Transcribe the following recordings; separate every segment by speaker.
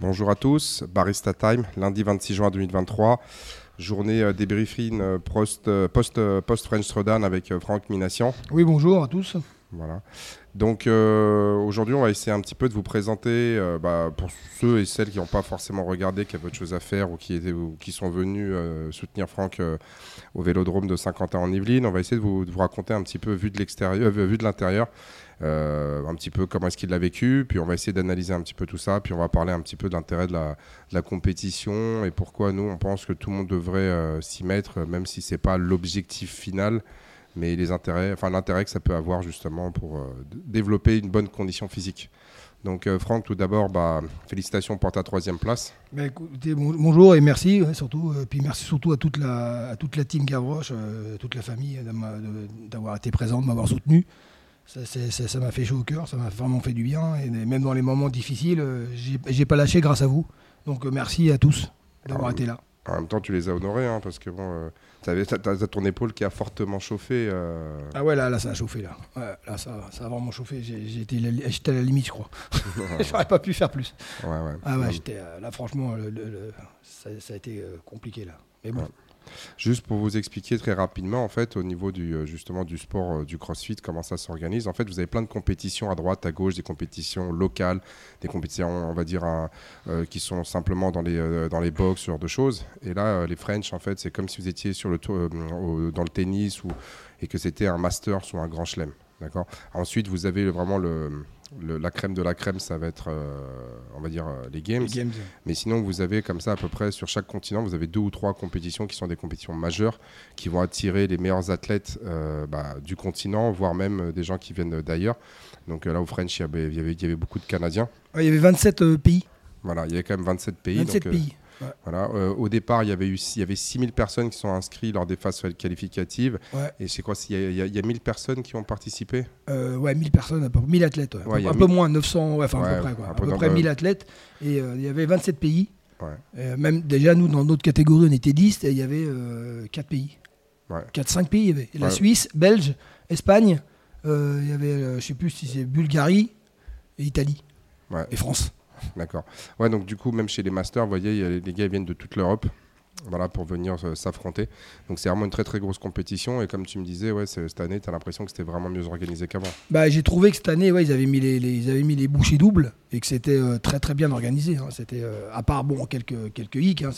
Speaker 1: Bonjour à tous, Barista Time, lundi 26 juin 2023, journée euh, débriefing euh, post, euh, post, post avec Franck Minassian.
Speaker 2: Oui, bonjour à tous.
Speaker 1: Voilà. Donc aujourd'hui, on va essayer un petit peu de vous présenter, bah, pour ceux et celles qui n'ont pas forcément regardé, qui avaient autre chose à faire ou qui, étaient, ou qui sont venus soutenir Franck au Vélodrome de Saint-Quentin en Yvelines, on va essayer de vous, de vous raconter un petit peu vu de l'extérieur, vu de l'intérieur, un petit peu comment est-ce qu'il l'a vécu, puis on va essayer d'analyser un petit peu tout ça, puis on va parler un petit peu de l'intérêt de la, compétition et pourquoi nous on pense que tout le monde devrait euh, s'y mettre, même si c'est pas l'objectif final, mais les intérêts, enfin l'intérêt que ça peut avoir justement pour euh, développer une bonne condition physique. Donc Franck, tout d'abord, bah, félicitations pour ta troisième place.
Speaker 2: Bah, bonjour et merci surtout. puis merci surtout à toute la, à toute la team Gavroche, toute la famille d'avoir été présente, de m'avoir soutenu ça m'a fait chaud au cœur, ça m'a vraiment fait du bien. Et même dans les moments difficiles, euh, j'ai pas lâché grâce à vous. Donc euh, merci à tous d'avoir été là.
Speaker 1: En même temps, tu les as honorés, hein, parce que bon, euh, tu as, ton épaule qui a fortement chauffé.
Speaker 2: Ah ouais, là, là, ça a chauffé, là. là, ça, ça a vraiment chauffé. J'étais à la limite, je crois. J'aurais pas pu faire plus.
Speaker 1: Ouais, ouais.
Speaker 2: Ah ouais, j'étais là, franchement, ça, ça, a été compliqué, là. Mais bon.
Speaker 1: Juste pour vous expliquer très rapidement, en fait, au niveau du, euh, justement du sport euh, du CrossFit, comment ça s'organise. En fait, vous avez plein de compétitions à droite, à gauche, des compétitions locales, des compétitions, on va euh, qui sont simplement dans les, dans les ce genre de choses. Et là, les French, en fait, c'est comme si vous étiez sur le dans le tennis ou, et que c'était un master ou un grand chelem. Ensuite, vous avez vraiment le la crème de la crème, ça va être, euh, on va dire, euh, les games. Mais sinon, vous avez comme ça à peu près sur chaque continent, vous avez deux ou trois compétitions qui sont des compétitions majeures, qui vont attirer les meilleurs athlètes euh, bah, du continent, voire même des gens qui viennent d'ailleurs. Donc là, au French, il y, avait, il y avait, beaucoup de Canadiens.
Speaker 2: il y avait 27 pays.
Speaker 1: Voilà, il y avait quand même 27 pays.
Speaker 2: 27 pays.
Speaker 1: Voilà. Euh, au départ, il y avait eu, il y avait 6000 personnes qui sont inscrites lors des phases qualificatives. Et c'est quoi Il y, a, y, 1000 personnes qui ont participé?
Speaker 2: Euh, Ouais, 1000 personnes, à peu, 1000 athlètes. un peu moins, 900, enfin à peu près. Quoi. À peu, près 1000 athlètes. Et euh, il y avait 27 pays. même déjà, nous, dans notre catégorie, on était 10 et il y avait 4 pays. 4-5 pays. Il y avait la Suisse, Belge, Espagne. il y avait, je ne sais plus si c'est Bulgarie et Italie. Et France.
Speaker 1: D'accord. Ouais, donc du coup, même chez les masters, vous voyez, les gars viennent de toute l'Europe. Voilà, pour venir euh, s'affronter. Donc c'est vraiment une très très grosse compétition. Et comme tu me disais, ouais, cette année, tu as l'impression que c'était vraiment mieux organisé qu'avant.
Speaker 2: Bah, J'ai trouvé que cette année, ouais, ils, avaient mis les, ils avaient mis les bouchées doubles et que c'était euh, très très bien organisé. Hein. C'était, euh, à part bon, quelques, quelques hicks, hein.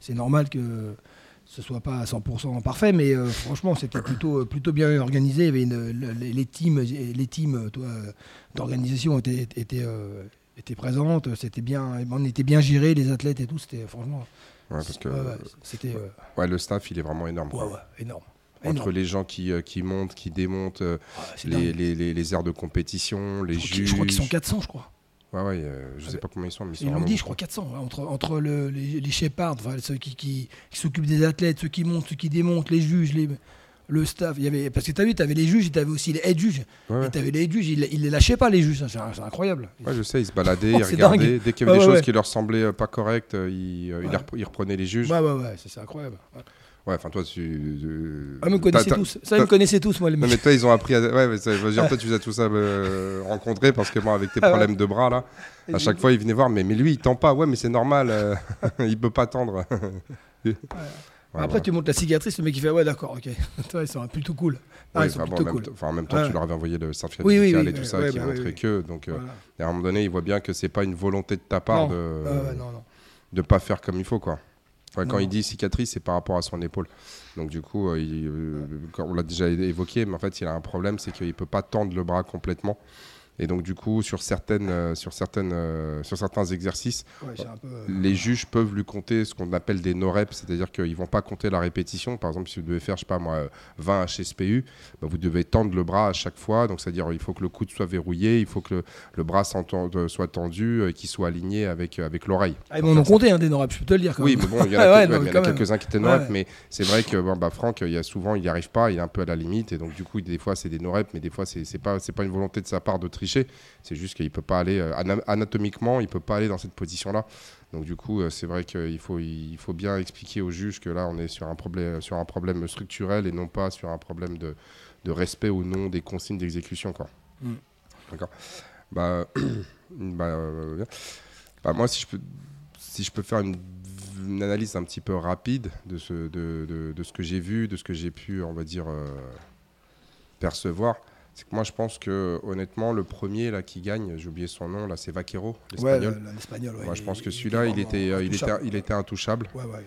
Speaker 2: c'est normal que ce soit pas à 100% parfait, mais franchement, c'était plutôt, plutôt bien organisé. Il y avait les, teams, les teams d'organisation étaient, étaient était présente, c'était bien, on était bien géré, les athlètes et tout, c'était franchement.
Speaker 1: Ouais, parce que c'était. Euh, ouais, le staff, il est vraiment énorme.
Speaker 2: Ouais, ouais, énorme.
Speaker 1: Entre les gens qui, euh, qui montent, qui démontent, euh, ah, les, les, les, aires de compétition, les juges.
Speaker 2: Je crois qu'ils sont 400, je crois.
Speaker 1: Ouais, ouais, je sais pas combien ils sont, mais ils,
Speaker 2: ils l'ont dit, je crois 400. entre, entre le, les, les ceux qui, qui, qui s'occupent des athlètes, ceux qui montent, ceux qui démontent, les juges, les, le staff. Il y avait, parce que tu as vu, tu avais les juges, tu avais aussi les head juges. Ouais. Tu avais les head juges, ils, ne les lâchaient pas, les juges. C'est incroyable.
Speaker 1: Ouais, je sais, ils se baladaient, ils regardaient. Dès qu'il y avait des choses qui leur semblaient euh, pas correctes, euh, ils, euh, ils, reprenaient les juges.
Speaker 2: Ouais, ouais, ouais, c'est incroyable.
Speaker 1: Ouais, enfin toi tu.
Speaker 2: ah, me connaissez tous. Ça, ils me connaissaient tous, moi, les
Speaker 1: mecs. Non, mais toi, ils ont appris à. Ouais, mais ça, dire, toi, tu les as tous à me rencontrer parce que moi, avec tes ah problèmes de bras, là, à chaque fois, ils venaient voir, mais, mais lui, il tend pas. Ouais, mais c'est normal, il peut pas tendre.
Speaker 2: Après, tu montes la cicatrice, le mec il fait Ouais, d'accord, ok. Toi, ils sont plutôt cool.
Speaker 1: Ah, ils sont plutôt cool. en même temps, tu leur avais envoyé le certificat oui, oui, et tout ça qui montrait que. Donc, euh, à un moment donné, ils voient bien que c'est pas une volonté de ta part de ne pas faire comme il faut. quoi. quand il dit cicatrice, c'est par rapport à son épaule. Donc du coup, euh, euh, on l'a déjà évoqué, mais en fait, il a un problème, c'est qu'il peut pas tendre le bras complètement. Et donc, du coup, sur, certaines, euh, sur, certaines, euh, sur certains exercices, euh, les juges peuvent lui compter ce qu'on appelle des no-reps, c'est-à-dire qu'ils ne vont pas compter la répétition. Par exemple, si vous devez faire, je sais pas moi, 20 HSPU, bah, vous devez tendre le bras à chaque fois. Donc, c'est-à-dire il faut que le coude soit verrouillé, il faut que le, bras soit tendu et qu'il soit aligné avec, avec l'oreille.
Speaker 2: Ah, ils vont en compter hein, des no-reps, je peux te le dire.
Speaker 1: oui, mais bon, il y en a, quelques-uns qui étaient no-reps, mais c'est vrai que bon, bah, Franck, il y a souvent, il n'y arrive pas, il est un peu à la limite. Et donc, du coup, des fois, c'est des no-reps, mais des fois, ce n'est pas, pas une volonté de sa part de tricher. C'est juste qu'il peut pas aller euh, anatomiquement, il peut pas aller dans cette position-là. Donc du coup, euh, c'est vrai qu'il faut, il faut bien expliquer au juge que là, on est sur un problème, sur un problème structurel et non pas sur un problème de, de respect ou non des consignes d'exécution. Mm. D'accord. Bah, bah euh, Bah, moi, si je peux, si je peux faire une, une analyse un petit peu rapide de ce, de, de- de ce que j'ai vu, de ce que j'ai pu, on va dire, euh, percevoir, c'est que moi, je pense que honnêtement, le premier là qui gagne, j'ai oublié son nom, là, c'est Vaquero,
Speaker 2: Ouais,
Speaker 1: l'espagnol.
Speaker 2: le- l'espagnol. ouais,
Speaker 1: moi, je pense que
Speaker 2: il
Speaker 1: celui-là, il était, euh, il était,
Speaker 2: intouchable.
Speaker 1: il était intouchable.
Speaker 2: Ouais, ouais.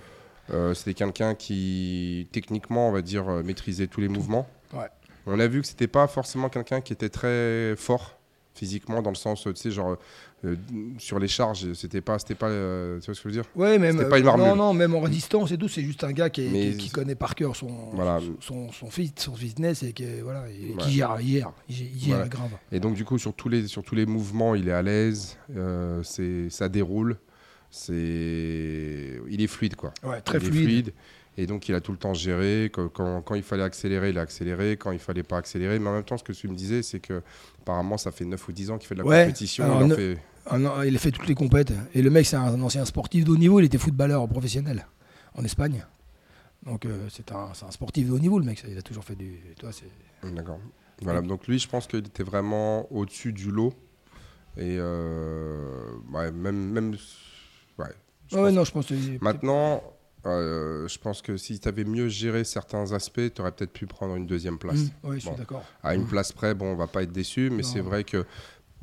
Speaker 1: Euh, C'était quelqu'un qui, techniquement, on va dire, euh, maîtrisait tous les mouvements.
Speaker 2: Ouais.
Speaker 1: On a vu que c'était pas forcément quelqu'un qui était très fort physiquement, dans le sens, tu sais, genre, euh, sur les charges, c'était pas, c'était pas, euh, tu vois ce que je veux dire
Speaker 2: Ouais, même.
Speaker 1: Pas une
Speaker 2: euh, non, non, même en résistance et tout, c'est juste un gars qui, est-
Speaker 1: Mais-
Speaker 2: qui, qui connaît par cœur son,
Speaker 1: Voilà.
Speaker 2: son, son, fit, son fitness et qui, voilà, et
Speaker 1: Ouais.
Speaker 2: qui gère, gère
Speaker 1: Voilà.
Speaker 2: grave.
Speaker 1: Et donc, du coup, sur tous les, sur tous les mouvements, il est à l'aise, euh, c'est, ça déroule, c'est, il est fluide, quoi.
Speaker 2: Ouais, très
Speaker 1: il est
Speaker 2: fluide.
Speaker 1: Et donc, il a tout le temps géré. Quand, quand- quand il fallait accélérer, il a accéléré. Quand il fallait pas accélérer. Mais en même temps, ce que tu me disais, c'est que apparemment, ça fait 9 ou 10 ans qu'il fait de la
Speaker 2: Ouais.
Speaker 1: compétition.
Speaker 2: Alors,
Speaker 1: il en
Speaker 2: ne-
Speaker 1: fait-
Speaker 2: Il a fait toutes les compètes. Et le mec, c'est un, ancien sportif de haut niveau. Il était footballeur professionnel en Espagne. Donc, euh, c'est un, sportif de haut niveau, le mec. ça, Il a toujours fait du. Toi, c'est.
Speaker 1: D'accord. Voilà, donc lui, je pense qu'il était vraiment au-dessus du lot. Et euh, ouais, même. même ouais, je
Speaker 2: Ouais, non, je pense que.
Speaker 1: Maintenant, euh, je pense que si tu avais mieux géré certains aspects, tu aurais peut-être pu prendre une deuxième place.
Speaker 2: Hum, ouais, je suis d'accord.
Speaker 1: À une place près, bon, on va pas être déçu, mais c'est vrai que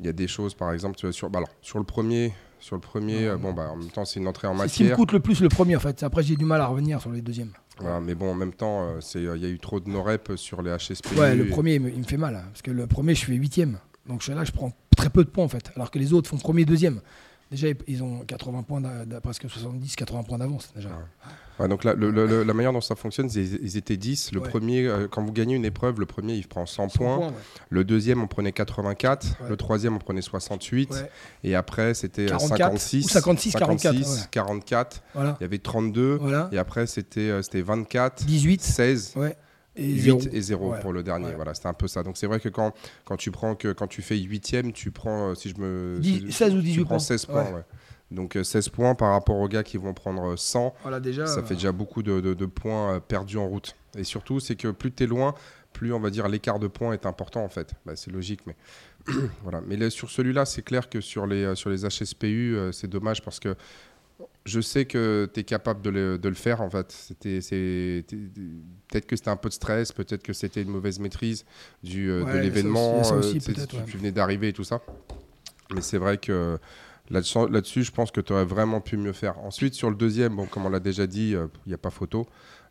Speaker 1: il y a des choses, par exemple, tu vois, sur, bah alors, sur le premier, sur le premier,
Speaker 2: Non,
Speaker 1: euh,
Speaker 2: non.
Speaker 1: bon, bah, en même temps, c'est une entrée en
Speaker 2: C'est ce qui me
Speaker 1: matière.
Speaker 2: coûte le plus le premier, en fait. Après, j'ai du mal à revenir sur les deuxièmes.
Speaker 1: Voilà, mais bon, en même temps, euh, c'est, il y a eu trop de no-rep sur les HSP.
Speaker 2: Ouais, le premier, il me, il me fait mal. hein, parce que le premier, je fais huitième. Donc je- là, je prends très peu de points, en fait. Alors que les autres font premier, deuxième. Déjà, ils- ont 80 points, presque 70, 80 points d'avance, déjà.
Speaker 1: Ouais, donc le- le- la manière dont ça fonctionne, ils étaient 10. Le
Speaker 2: Ouais.
Speaker 1: premier, euh, quand vous gagnez une épreuve, le premier, il prend 100
Speaker 2: 100
Speaker 1: points.
Speaker 2: ouais.
Speaker 1: Le deuxième, on prenait 84.
Speaker 2: Ouais.
Speaker 1: Le troisième, on prenait 68.
Speaker 2: Ouais,
Speaker 1: Et après, c'était euh,
Speaker 2: 44,
Speaker 1: 56.
Speaker 2: ou 56, 44,
Speaker 1: 56,
Speaker 2: ouais.
Speaker 1: 44.
Speaker 2: voilà.
Speaker 1: Il y avait 32.
Speaker 2: Voilà.
Speaker 1: Et après, c'était euh, c'était 24,
Speaker 2: 18,
Speaker 1: 16,
Speaker 2: ouais. Et
Speaker 1: 8
Speaker 2: zéro.
Speaker 1: et 0
Speaker 2: Ouais.
Speaker 1: pour le dernier.
Speaker 2: Ouais.
Speaker 1: Voilà, c'était un peu ça. Donc c'est vrai que quand, quand tu prends que quand tu fais huitième, tu prends euh, si je me
Speaker 2: Dix-
Speaker 1: si-
Speaker 2: 16 ou
Speaker 1: tu
Speaker 2: 18
Speaker 1: prends
Speaker 2: points.
Speaker 1: 16 points.
Speaker 2: Ouais.
Speaker 1: Donc euh, 16 points par rapport aux gars qui vont prendre 100,
Speaker 2: Voilà, déjà.
Speaker 1: ça
Speaker 2: euh,
Speaker 1: fait déjà beaucoup de, de- de points euh, perdus en route. Et surtout, c'est que plus tu es loin, plus on va dire l'écart de points est important en fait. Bah, c'est logique, mais voilà. Mais là, sur celui-là, c'est clair que sur les, euh, sur les HSPU, euh, c'est dommage parce que je sais que tu es capable de le, de le faire en fait. C'était, peut-être que c'était un peu de stress, peut-être que c'était une mauvaise maîtrise du, euh,
Speaker 2: Ouais,
Speaker 1: de l'événement. euh, tu tu,
Speaker 2: ouais.
Speaker 1: tu venais d'arriver et tout ça. Mais c'est vrai que là-dessus, je pense que tu aurais vraiment pu mieux faire. Ensuite, sur le deuxième, bon, comme on l'a déjà dit, euh, il n'y a pas photo.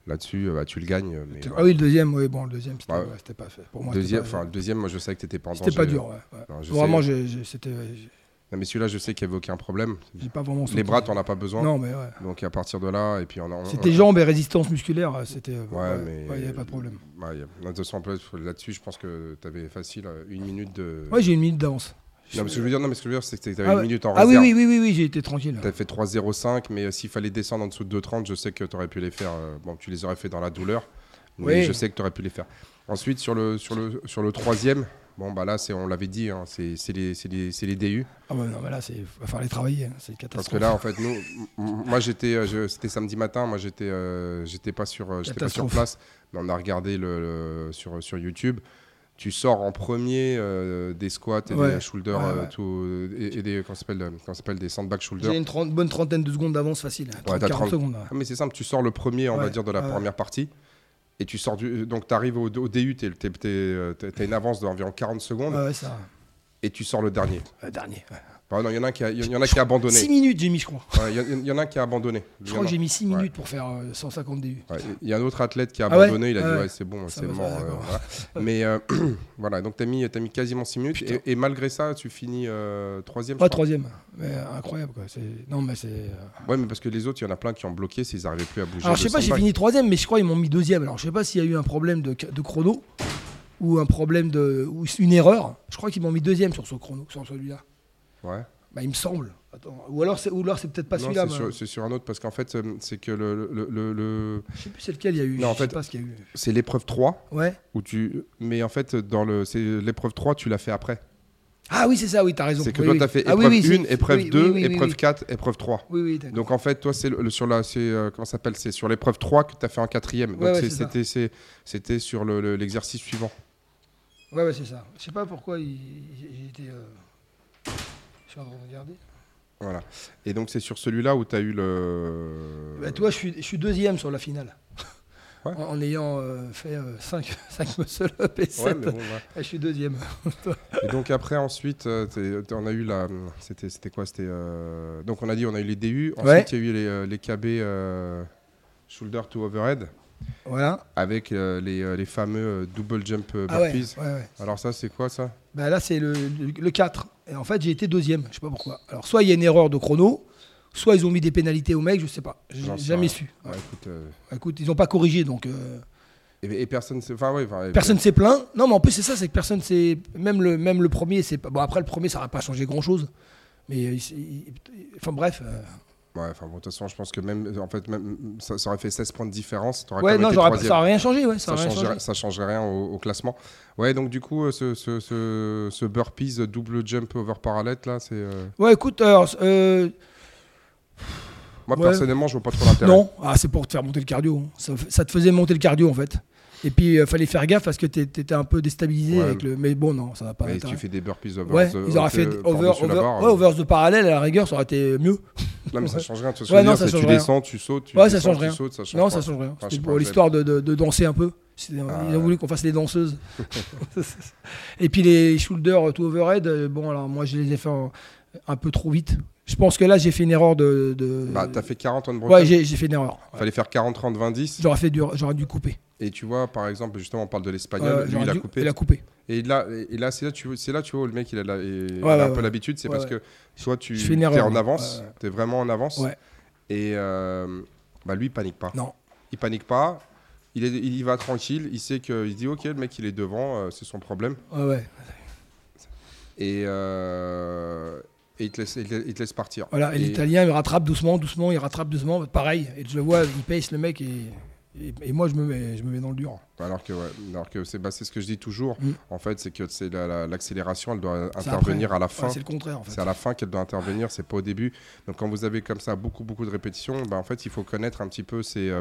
Speaker 1: Là-dessus, euh, bah, tu le gagnes. Mais,
Speaker 2: Ah oui, le deuxième, oui, bon, le deuxième, c'était c'était pas fait. Pour moi,
Speaker 1: deuxième,
Speaker 2: c'était pas,
Speaker 1: le deuxième, moi je sais que tu n'étais pas en
Speaker 2: c'était
Speaker 1: danger.
Speaker 2: pas dur. Ouais.
Speaker 1: Non,
Speaker 2: Vraiment, c'était,
Speaker 1: Non, mais celui-là, je sais qu'il n'y avait aucun problème.
Speaker 2: j'ai pas vraiment.
Speaker 1: Les bras, tu n'en as pas besoin.
Speaker 2: Non, mais ouais.
Speaker 1: Donc à partir de là, et puis on a.
Speaker 2: C'était jambes et résistance musculaire, c'était.
Speaker 1: Ouais, mais.
Speaker 2: il n'y avait pas de problème.
Speaker 1: Ouais, y de toute façon, là-dessus, je pense que tu avais facile euh, une minute de.
Speaker 2: Ouais, j'ai une minute d'avance.
Speaker 1: non, mais ce que je veux dire, non, mais ce que je veux dire, c'est que tu avais
Speaker 2: Ah
Speaker 1: une
Speaker 2: ouais.
Speaker 1: minute en
Speaker 2: Ah oui,
Speaker 1: réserve.
Speaker 2: oui, oui, oui, oui, j'ai été tranquille.
Speaker 1: Tu as fait 3,05, mais euh, s'il fallait descendre en dessous de 2,30, je sais que tu aurais pu les faire. euh, bon, tu les aurais fait dans la douleur, mais
Speaker 2: Oui.
Speaker 1: je sais que tu aurais pu les faire. Ensuite, sur le, sur le, sur le troisième, bon, bah là, c'est- on l'avait dit, hein, c'est les, les, les DU.
Speaker 2: Ah ouais, non, mais là, il va falloir les travailler. hein, C'est une
Speaker 1: Parce
Speaker 2: catastrophe.
Speaker 1: que là, en fait, nous, moi, j'étais, euh, c'était samedi matin, moi, j'étais, euh, j'étais pas sur, euh, j'étais pas sur
Speaker 2: Catastrophe.
Speaker 1: place, mais on a regardé le, le- sur, sur YouTube. Tu sors en premier euh, des squats et
Speaker 2: Ouais.
Speaker 1: des shoulders
Speaker 2: Ouais, ouais.
Speaker 1: tout- et, et des, s'appelle, des sandbag
Speaker 2: J'ai
Speaker 1: shoulders.
Speaker 2: une trente- bonne trentaine de secondes d'avance facile. 30,
Speaker 1: t'as
Speaker 2: 40
Speaker 1: 30.
Speaker 2: secondes. ouais.
Speaker 1: Ah, mais c'est simple, tu sors le premier, on va dire, de la première partie. Et tu sors du. Donc, tu arrives au, au DU, tu as une avance d'environ 40 secondes.
Speaker 2: Ouais, ouais, ça.
Speaker 1: Et tu sors le dernier.
Speaker 2: Euh, dernier. ouais.
Speaker 1: Ah non, il y en a un qui a, il y en a qui a abandonné.
Speaker 2: 6 minutes, j'ai mis, je crois.
Speaker 1: Ouais, Il y, en- il y en a un qui a abandonné. Il
Speaker 2: Je
Speaker 1: y en
Speaker 2: crois
Speaker 1: a-
Speaker 2: que j'ai mis 6
Speaker 1: Ouais.
Speaker 2: minutes pour faire euh, 150 DU.
Speaker 1: Ouais, Il y a un autre athlète qui a
Speaker 2: Ah ouais
Speaker 1: abandonné, il a dit
Speaker 2: Ouais.
Speaker 1: ouais c'est bon,
Speaker 2: Ça
Speaker 1: c'est
Speaker 2: va,
Speaker 1: mort.
Speaker 2: ça va,
Speaker 1: euh,
Speaker 2: d'accord.
Speaker 1: voilà. Mais euh, voilà, donc tu as mis, t'as mis quasiment 6 minutes
Speaker 2: Putain.
Speaker 1: et, et malgré ça tu finis euh, troisième. je
Speaker 2: Pas
Speaker 1: crois.
Speaker 2: troisième. Mais euh, incroyable, quoi. C'est- Non, mais c'est. euh,
Speaker 1: Ouais mais parce que les autres il y en a plein qui ont bloqué s'ils n'arrivaient plus à bouger.
Speaker 2: Alors, je sais pas, j'ai
Speaker 1: sandbag.
Speaker 2: fini troisième, mais je crois qu'ils m'ont mis deuxième. Alors, je sais pas s'il y a eu un problème de, de chrono ou un problème de. ou une erreur. Je crois qu'ils m'ont mis deuxième sur ce chrono, sur celui-là.
Speaker 1: Ouais.
Speaker 2: Bah, il me semble. Attends. Ou alors, c'est, ou alors c'est peut-être pas celui-là.
Speaker 1: c'est
Speaker 2: mais-
Speaker 1: sur, c'est sur un autre parce qu'en fait euh, c'est que le, le, le- le-
Speaker 2: Je sais plus c'est lequel il y a eu.
Speaker 1: Non, en fait-
Speaker 2: pas ce qu'il y a eu.
Speaker 1: c'est l'épreuve 3
Speaker 2: Ouais.
Speaker 1: où tu mais en fait dans le c'est l'épreuve 3 tu l'as fait après.
Speaker 2: Ah oui, c'est ça, oui, t'as raison.
Speaker 1: C'est que
Speaker 2: Oui,
Speaker 1: toi
Speaker 2: oui.
Speaker 1: tu as fait
Speaker 2: Ah
Speaker 1: épreuve
Speaker 2: oui, oui,
Speaker 1: 1,
Speaker 2: c'est-
Speaker 1: épreuve
Speaker 2: oui,
Speaker 1: 2,
Speaker 2: oui, oui, oui,
Speaker 1: épreuve
Speaker 2: oui.
Speaker 1: 4, épreuve 3.
Speaker 2: Oui, oui, d'accord.
Speaker 1: Donc en fait, toi, c'est le, sur la, c'est euh, comment s'appelle, c'est sur l'épreuve 3 que tu as fait en quatrième. Donc
Speaker 2: Ouais,
Speaker 1: c'était, c'est- c'était sur le- le- l'exercice suivant.
Speaker 2: Ouais, ouais, c'est ça. Je sais pas pourquoi il- été. euh, Je suis en train de regarder.
Speaker 1: Voilà. Et donc, c'est sur celui-là où tu as eu le.
Speaker 2: Bah, toi, je suis, je suis deuxième sur la finale.
Speaker 1: Ouais.
Speaker 2: En, en ayant euh, fait 5, 5 muscle up et 7.
Speaker 1: Ouais, mais bon, ouais.
Speaker 2: je suis deuxième.
Speaker 1: Et donc après ensuite, euh, t'es- t'es- on a eu la, c'était c'était quoi? C'était euh, donc on a dit on a eu les DU. Ensuite il y a eu les, euh, les KB euh, shoulder to overhead
Speaker 2: Voilà.
Speaker 1: avec euh, les, euh, les fameux euh, double jump
Speaker 2: Ah ouais,
Speaker 1: burpees.
Speaker 2: ouais.
Speaker 1: Alors ça c'est quoi ça?
Speaker 2: Bah, là, c'est le, le, le 4. Et en fait, j'ai été deuxième. Je sais pas pourquoi. Alors, soit il y a une erreur de chrono, soit ils ont mis des pénalités au mec, je sais pas. J'ai jamais su.
Speaker 1: Ouais, écoute, euh,
Speaker 2: Écoute, ils ont pas corrigé, donc euh,
Speaker 1: et, et personne, s'est- enfin ouais, enfin,
Speaker 2: personne s'est plaint. Non, mais en plus, c'est ça, c'est que personne s'est. Même le, même le premier, c'est. Bon, après, le premier, ça n'a pas changé grand chose. Mais, enfin, bref. euh,
Speaker 1: Ouais, enfin bon, de toute façon je pense que même en fait même ça, ça aurait fait 16 points de différence.
Speaker 2: Ouais, non, ça n'a rien changé, ouais. Ça,
Speaker 1: ça changerait,
Speaker 2: changé.
Speaker 1: ça changerait rien au, au classement. Ouais, donc du coup, euh, ce, ce, ce, ce burpees double jump over parallel là, c'est. euh,
Speaker 2: Ouais, écoute, alors, euh,
Speaker 1: Moi
Speaker 2: Ouais.
Speaker 1: personnellement, je vois pas trop l'intérêt.
Speaker 2: non, ah, c'est pour te faire monter le cardio. Ça, ça te faisait monter le cardio, en fait. Et puis, il fallait faire gaffe parce que t'é- t'étais un peu déstabilisé
Speaker 1: Ouais.
Speaker 2: avec le. Mais bon, non, ça n'a pas
Speaker 1: Mais tu fais des burpees over
Speaker 2: Ouais,
Speaker 1: the-
Speaker 2: ils auraient fait
Speaker 1: euh,
Speaker 2: over, over,
Speaker 1: barre,
Speaker 2: ouais,
Speaker 1: euh.
Speaker 2: over the parallèle à la rigueur, ça aurait été mieux.
Speaker 1: Non, mais ça change rien. Tu,
Speaker 2: Ouais, non, ça change
Speaker 1: tu
Speaker 2: rien.
Speaker 1: descends, tu sautes, tu
Speaker 2: Ouais, ça
Speaker 1: descends,
Speaker 2: change
Speaker 1: tu
Speaker 2: rien.
Speaker 1: sautes, ça change
Speaker 2: Non,
Speaker 1: pas.
Speaker 2: ça change rien. C'était pour l'histoire de, de- de danser un peu.
Speaker 1: Ah,
Speaker 2: ils ont voulu qu'on fasse les danseuses. Et puis les shoulders to overhead, euh, bon, alors moi je les ai fait en- un peu trop vite. Je pense que là j'ai fait une erreur de. de-
Speaker 1: Bah, t'as fait 40 on
Speaker 2: Ouais,
Speaker 1: broken.
Speaker 2: j'ai j'ai fait une erreur. Ouais.
Speaker 1: Fallait faire 40, 30, 20, 10.
Speaker 2: J'aurais fait du- j'aurais dû couper.
Speaker 1: Et tu vois, par exemple, justement, on parle de l'espagnol. lui,
Speaker 2: j'aurais
Speaker 1: il a coupé.
Speaker 2: Il a coupé.
Speaker 1: Et là, et là c'est là, tu vois, c'est là, tu vois, le mec, il a, la- il
Speaker 2: Ouais,
Speaker 1: a un peu
Speaker 2: ouais.
Speaker 1: l'habitude. C'est parce que soit tu es en
Speaker 2: ouais.
Speaker 1: avance, tu es vraiment en avance. Et euh, bah, lui, il panique pas.
Speaker 2: Non.
Speaker 1: Il panique pas. Il, est, il y va tranquille. Il sait qu'il dit, OK, le mec, il est devant, euh, c'est son problème.
Speaker 2: Ouais, ouais.
Speaker 1: Et, euh, et il, te laisse, il te- il te laisse partir.
Speaker 2: Voilà, et,
Speaker 1: Et-
Speaker 2: l'italien il rattrape doucement, doucement, il rattrape doucement. Pareil, et je le vois, il pace le mec et, et, et moi je me, mets, je me mets dans le dur.
Speaker 1: Alors que, ouais, alors que c'est bah, ce que je dis toujours,
Speaker 2: Mm.
Speaker 1: en fait, c'est que c'est la- la- l'accélération, elle doit intervenir
Speaker 2: après.
Speaker 1: à la
Speaker 2: Ouais,
Speaker 1: fin.
Speaker 2: c'est le contraire en fait.
Speaker 1: c'est à la fin qu'elle doit intervenir, c'est pas au début. Donc quand vous avez comme ça beaucoup beaucoup de répétitions, bah, en fait, il faut connaître un petit peu ces, euh,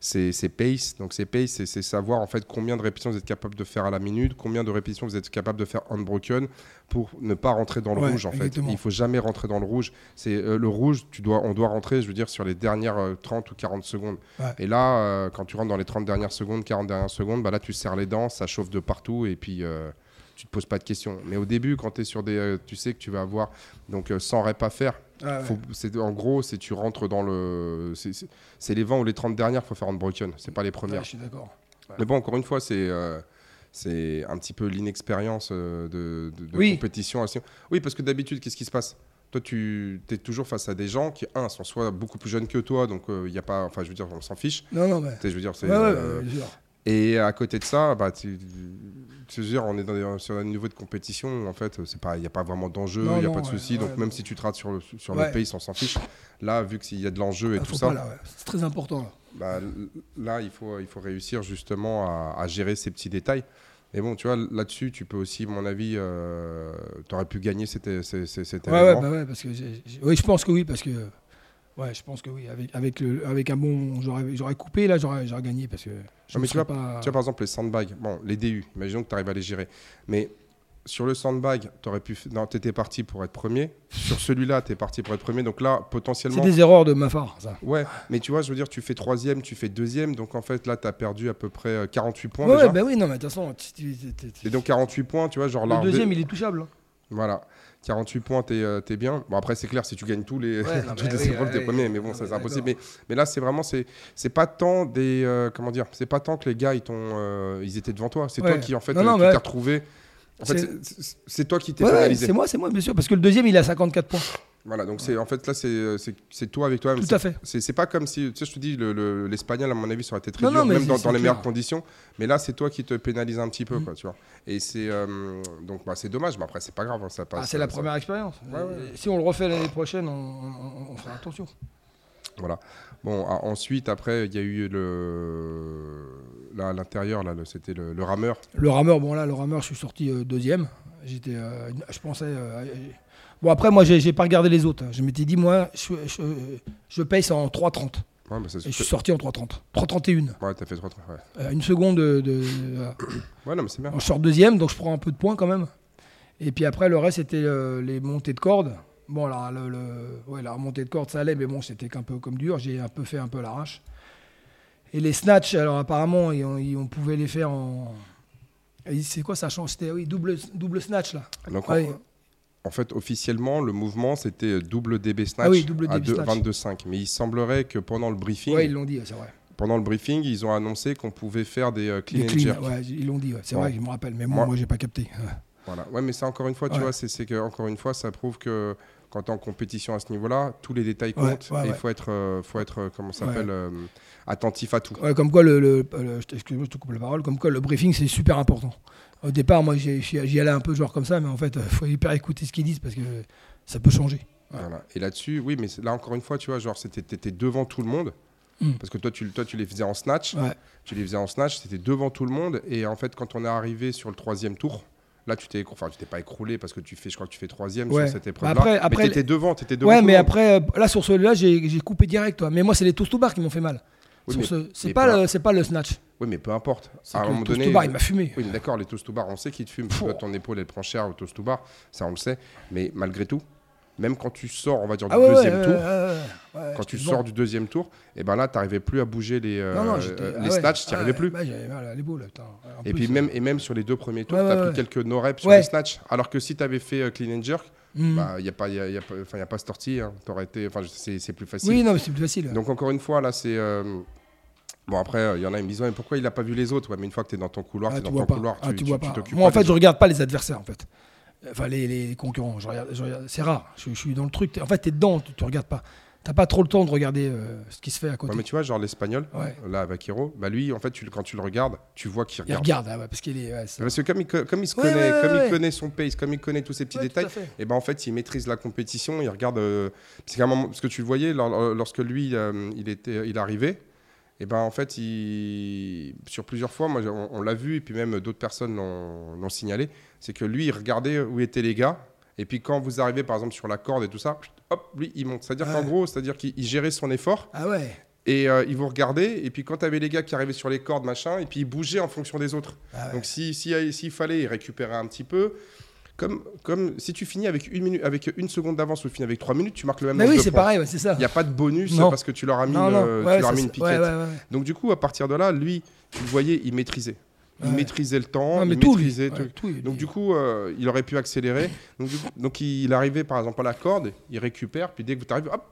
Speaker 1: ces, ces paces. Donc ces paces, c'est- c'est savoir en fait combien de répétitions vous êtes capable de faire à la minute, combien de répétitions vous êtes capable de faire unbroken pour ne pas rentrer dans le
Speaker 2: Ouais,
Speaker 1: rouge en fait. Il faut jamais rentrer dans le rouge. C'est euh, le rouge, tu dois, on doit rentrer, je veux dire, sur les dernières euh, 30 ou 40 secondes.
Speaker 2: Ouais.
Speaker 1: Et là, euh, quand tu rentres dans les 30 dernières secondes, 40 dernières secondes, bah là, tu serres les dents, ça chauffe de partout et puis euh, tu te poses pas de questions. Mais au début, quand tu es sur des. euh, tu sais que tu vas avoir donc euh, 100 reps à faire.
Speaker 2: Ah ouais.
Speaker 1: Faut- en gros, c'est tu rentres dans le. c'est- les 20 ou les 30 dernières qu'il faut faire en broken, c'est pas les
Speaker 2: Ouais,
Speaker 1: premières.
Speaker 2: je suis d'accord.
Speaker 1: Mais bon, encore une fois, c'est. euh, c'est un petit peu l'inexpérience euh, de, de- de
Speaker 2: Oui.
Speaker 1: compétition. Oui, parce que d'habitude, qu'est-ce qui se passe? Toi, tu es toujours face à des gens qui, un, sont soit beaucoup plus jeunes que toi, donc il y a pas. Enfin, je veux dire, on s'en fiche.
Speaker 2: Non, non, mais.
Speaker 1: Je veux dire, c'est.
Speaker 2: Ouais, ouais,
Speaker 1: euh,
Speaker 2: ouais.
Speaker 1: Et à côté de ça, bah, tu, tu veux dire, on est dans des- sur un niveau de compétition en fait, c'est pas, il n'y a pas vraiment d'enjeu, il n'y a
Speaker 2: non,
Speaker 1: pas de
Speaker 2: ouais,
Speaker 1: souci.
Speaker 2: ouais,
Speaker 1: donc même si tu te rates sur le, sur le pace, on s'en fiche. Là, vu qu'il y a de l'enjeu et
Speaker 2: Ah,
Speaker 1: tout ça.
Speaker 2: C'est très important. Là.
Speaker 1: bah, là, il faut, il faut réussir justement à, à gérer ces petits détails. Et bon, tu vois, là-dessus, tu peux aussi, à mon avis, tu aurais pu gagner cet, cet, cet- cet
Speaker 2: Ouais,
Speaker 1: événement.
Speaker 2: bah ouais, parce que oui, je pense que oui, parce que ouais, je pense que oui, avec avec le avec un bon, j'aurais coupé là, j'aurais gagné parce que je
Speaker 1: mais tu vois,
Speaker 2: pas.
Speaker 1: Tu vois, par exemple, les sandbags, bon, les DU, imaginons que tu arrives à les gérer. Mais sur le sandbag, tu aurais pu. Non, tu étais parti pour être premier. sur celui-là, tu es parti pour être premier. Donc là,
Speaker 2: C'est
Speaker 1: potentiellement.
Speaker 2: des erreurs de ma part, ça.
Speaker 1: Ouais, mais tu vois, je veux dire, tu fais troisième, tu fais deuxième. Donc en fait, là, tu as perdu à peu près euh, 48 points
Speaker 2: Ouais,
Speaker 1: déjà.
Speaker 2: ouais, bah oui, non, mais de toute façon,
Speaker 1: Et donc 48 points, tu vois, genre là.
Speaker 2: le deuxième, il est touchable.
Speaker 1: Voilà. 48 points, t'es euh, t'es bien. Bon, après, c'est clair, si tu gagnes tous les,
Speaker 2: Ouais, non,
Speaker 1: toutes
Speaker 2: mais
Speaker 1: les
Speaker 2: oui,
Speaker 1: épreuves, t'es premier. Mais bon, ça, c'est impossible. Mais, mais là, c'est vraiment, c'est pas tant des. euh, comment dire C'est pas tant que les gars, ils, euh, ils étaient devant toi. C'est toi qui, en fait,
Speaker 2: Non,
Speaker 1: euh,
Speaker 2: non,
Speaker 1: t'es retrouvé. En fait,
Speaker 2: C'est-
Speaker 1: toi qui t'es
Speaker 2: Ouais, ouais,
Speaker 1: pénalisé.
Speaker 2: c'est moi, c'est moi, bien sûr, parce que le deuxième, il a 54 points.
Speaker 1: Voilà, donc c'est en fait là, c'est euh, c'est- toi avec toi-même.
Speaker 2: Tout à fait.
Speaker 1: C'est pas comme si, tu sais, je te dis, le- le- l'espagnol, à mon avis, ça aurait été très
Speaker 2: Non,
Speaker 1: dur,
Speaker 2: non,
Speaker 1: même dans, les meilleures conditions. Mais là, c'est toi qui te pénalise un petit peu,
Speaker 2: Mm.
Speaker 1: quoi, tu vois. Et c'est euh, donc, bah, c'est dommage, mais après, c'est pas grave, hein, ça passe.
Speaker 2: Ah, c'est la
Speaker 1: ça-
Speaker 2: première expérience.
Speaker 1: Ouais, ouais.
Speaker 2: Et Si on le refait l'année prochaine, on, on- on fera attention.
Speaker 1: Voilà. Bon, ah, ensuite, après, il y a eu le. Là, à l'intérieur, là, c'était le, le rameur.
Speaker 2: Le rameur, bon là, le rameur, je suis sorti euh, deuxième. J'étais, euh, je pensais. Euh, bon après, moi, j'ai pas regardé les autres. hein. Je m'étais dit, moi, je, je, je paye en 3,30.
Speaker 1: Ouais, bah, ça,
Speaker 2: Et je suis sorti en 3,30. 3,31.
Speaker 1: Ouais, t'as fait 3 ouais.
Speaker 2: Euh, une seconde de. de- voilà.
Speaker 1: ouais, non, mais c'est bien.
Speaker 2: je sors deuxième, donc je prends un peu de points quand même. Et puis après, le reste, c'était euh, les montées de cordes. Bon, alors, le, le- ouais, la remontée de corde, ça allait, mais bon, c'était qu'un peu comme dur. J'ai un peu fait un peu l'arrache. Et les snatchs, alors apparemment, ils- on, ils- on pouvait les faire en. C'est quoi ça change? C'était oui, double, double snatch là.
Speaker 1: Donc,
Speaker 2: Ouais.
Speaker 1: En, fait, officiellement, le mouvement, c'était double DB snatch
Speaker 2: Ah oui, double
Speaker 1: à
Speaker 2: DB
Speaker 1: deux-
Speaker 2: snatch.
Speaker 1: 22,5. Mais il semblerait que pendant le briefing,
Speaker 2: Ouais, ils l'ont dit, c'est vrai.
Speaker 1: pendant le briefing, ils ont annoncé qu'on pouvait faire des euh, clean and
Speaker 2: clean,
Speaker 1: jerk.
Speaker 2: ouais, ils l'ont dit, ouais, c'est
Speaker 1: Bon.
Speaker 2: vrai, je me rappelle. Mais moi,
Speaker 1: Moi-
Speaker 2: j'ai pas capté.
Speaker 1: Voilà. Ouais, mais ça, encore une fois, tu vois, c'est c'est que, encore une fois, ça prouve que quand tu es en compétition à ce niveau-là, tous les détails comptent
Speaker 2: ouais,
Speaker 1: et il
Speaker 2: ouais.
Speaker 1: faut être, euh, faut être euh, comment s'appelle, euh, attentif à tout.
Speaker 2: Comme quoi, le, le- le- excuse-moi, je te coupe la parole, comme quoi le briefing, c'est super important. Au départ, moi, j'y allais un peu genre comme ça, mais en fait, il faut hyper écouter ce qu'ils disent parce que ça peut changer.
Speaker 1: Voilà. Et là-dessus, oui, mais là, encore une fois, tu vois, genre, c'était étais devant tout le monde.
Speaker 2: Mm.
Speaker 1: Parce que toi tu, toi, tu les faisais en snatch.
Speaker 2: Ouais.
Speaker 1: Tu les faisais en snatch, c'était devant tout le monde. Et en fait, quand on est arrivé sur le troisième tour, là, tu t'es, enfin, tu t'es pas écroulé parce que tu fais, je crois que tu fais troisième
Speaker 2: Ouais.
Speaker 1: sur cette
Speaker 2: Bah
Speaker 1: épreuve-là.
Speaker 2: après- après,
Speaker 1: mais t'étais devant, t'étais devant.
Speaker 2: Ouais, mais
Speaker 1: monde.
Speaker 2: après, euh, là, sur celui-là, j'ai j'ai coupé direct. toi. Mais moi, c'est les toast to bar qui m'ont fait mal.
Speaker 1: Oui, mais-
Speaker 2: ce- C'est pas,
Speaker 1: pas-
Speaker 2: le- pas le snatch.
Speaker 1: Oui, mais peu importe. À un moment
Speaker 2: toast
Speaker 1: donné,
Speaker 2: to bar, il m'a fumé.
Speaker 1: Oui, d'accord, les toast to bar, on sait qu'ils te fument. ton épaule, elle prend cher au toast to bar. Ça, on le sait. Mais malgré tout, même quand tu sors, on va dire, du
Speaker 2: Ah ouais,
Speaker 1: deuxième
Speaker 2: ouais,
Speaker 1: tour,
Speaker 2: ouais,
Speaker 1: quand tu sors du deuxième tour, et ben là, tu n'arrivais plus à bouger les, euh,
Speaker 2: Non, non, j'étais-
Speaker 1: euh,
Speaker 2: ah
Speaker 1: les snatchs, tu n'y
Speaker 2: Ah
Speaker 1: arrivais plus.
Speaker 2: bah, mal
Speaker 1: Et
Speaker 2: plus,
Speaker 1: puis même, et même sur les deux premiers tours,
Speaker 2: Ouais,
Speaker 1: tu as
Speaker 2: ouais,
Speaker 1: pris quelques no reps sur les snatchs. Alors que si tu avais fait euh, clean and jerk, bah, il n'y a, pas- y a, y a pas- enfin, y a pas sorti. Hein. T'aurais été, enfin, c'est c'est plus facile.
Speaker 2: Oui, non, mais c'est plus facile.
Speaker 1: Donc encore une fois, là, c'est... euh, Bon après, il y en a, ils me disent, Ouais, mais pourquoi il n'a pas vu les autres? Ouais, Mais une fois que tu es dans ton couloir,
Speaker 2: Ah,
Speaker 1: tu es dans
Speaker 2: vois
Speaker 1: ton
Speaker 2: pas.
Speaker 1: couloir,
Speaker 2: Ah,
Speaker 1: tu
Speaker 2: tu
Speaker 1: tu-
Speaker 2: vois
Speaker 1: tu
Speaker 2: pas. Moi, en fait, je regarde pas les adversaires, en fait. Enfin, les, les concurrents. Je regarde, je regarde- C'est rare. Je, je suis dans le truc. En fait, tu es dedans, tu, tu regardes pas. T'as pas trop le temps de regarder euh, ce qui se fait à côté.
Speaker 1: Ouais, mais tu vois, genre l'espagnol,
Speaker 2: Ouais.
Speaker 1: là, Hiro, bah lui, en fait, tu, quand tu le regardes, tu vois qu'il
Speaker 2: Il
Speaker 1: regarde.
Speaker 2: regarde, ah ouais, parce qu'il est.
Speaker 1: Parce que comme il, co- comme il se connaît, comme il connaît son pace, comme il connaît tous ces petits détails, et ben en fait, il maîtrise la compétition, il regarde. euh, parce, un moment, parce que tu le voyais lor- lorsque lui, euh, il était, il arrivait. Et ben en fait, il, sur plusieurs fois, moi, on, on l'a vu, et puis même d'autres personnes l'ont signalé, c'est que lui, il regardait où étaient les gars. Et puis quand vous arrivez, par exemple, sur la corde et tout ça, hop, lui, il monte. C'est-à-dire
Speaker 2: Ouais.
Speaker 1: qu'en gros, c'est-à-dire qu'il il gérait son effort.
Speaker 2: Ah ouais.
Speaker 1: Et euh, il vous regardait, et puis quand tu avais les gars qui arrivaient sur les cordes, machin, et puis il bougeait en fonction des autres.
Speaker 2: Ah ouais.
Speaker 1: Donc si, si, s'il fallait, il récupérait un petit peu. Comme, comme si tu finis avec une, minute, avec une seconde d'avance ou finis avec trois minutes, tu marques le même
Speaker 2: Mais
Speaker 1: nombre
Speaker 2: oui, c'est pareil, ouais, c'est ça.
Speaker 1: Il n'y a pas de bonus
Speaker 2: Non.
Speaker 1: parce que tu leur as mis,
Speaker 2: non, non,
Speaker 1: le-
Speaker 2: ouais,
Speaker 1: tu leur as mis une piquette.
Speaker 2: ouais.
Speaker 1: Donc du coup, à partir de là, lui, tu le voyais, il maîtrisait. Il maîtrisait le temps,
Speaker 2: mais
Speaker 1: il
Speaker 2: tout,
Speaker 1: maîtrisait tout.
Speaker 2: tout,
Speaker 1: Donc du coup, euh, il aurait pu accélérer. Donc, coup- donc il arrivait par exemple à la corde, il récupère, puis dès que vous arrivez, hop,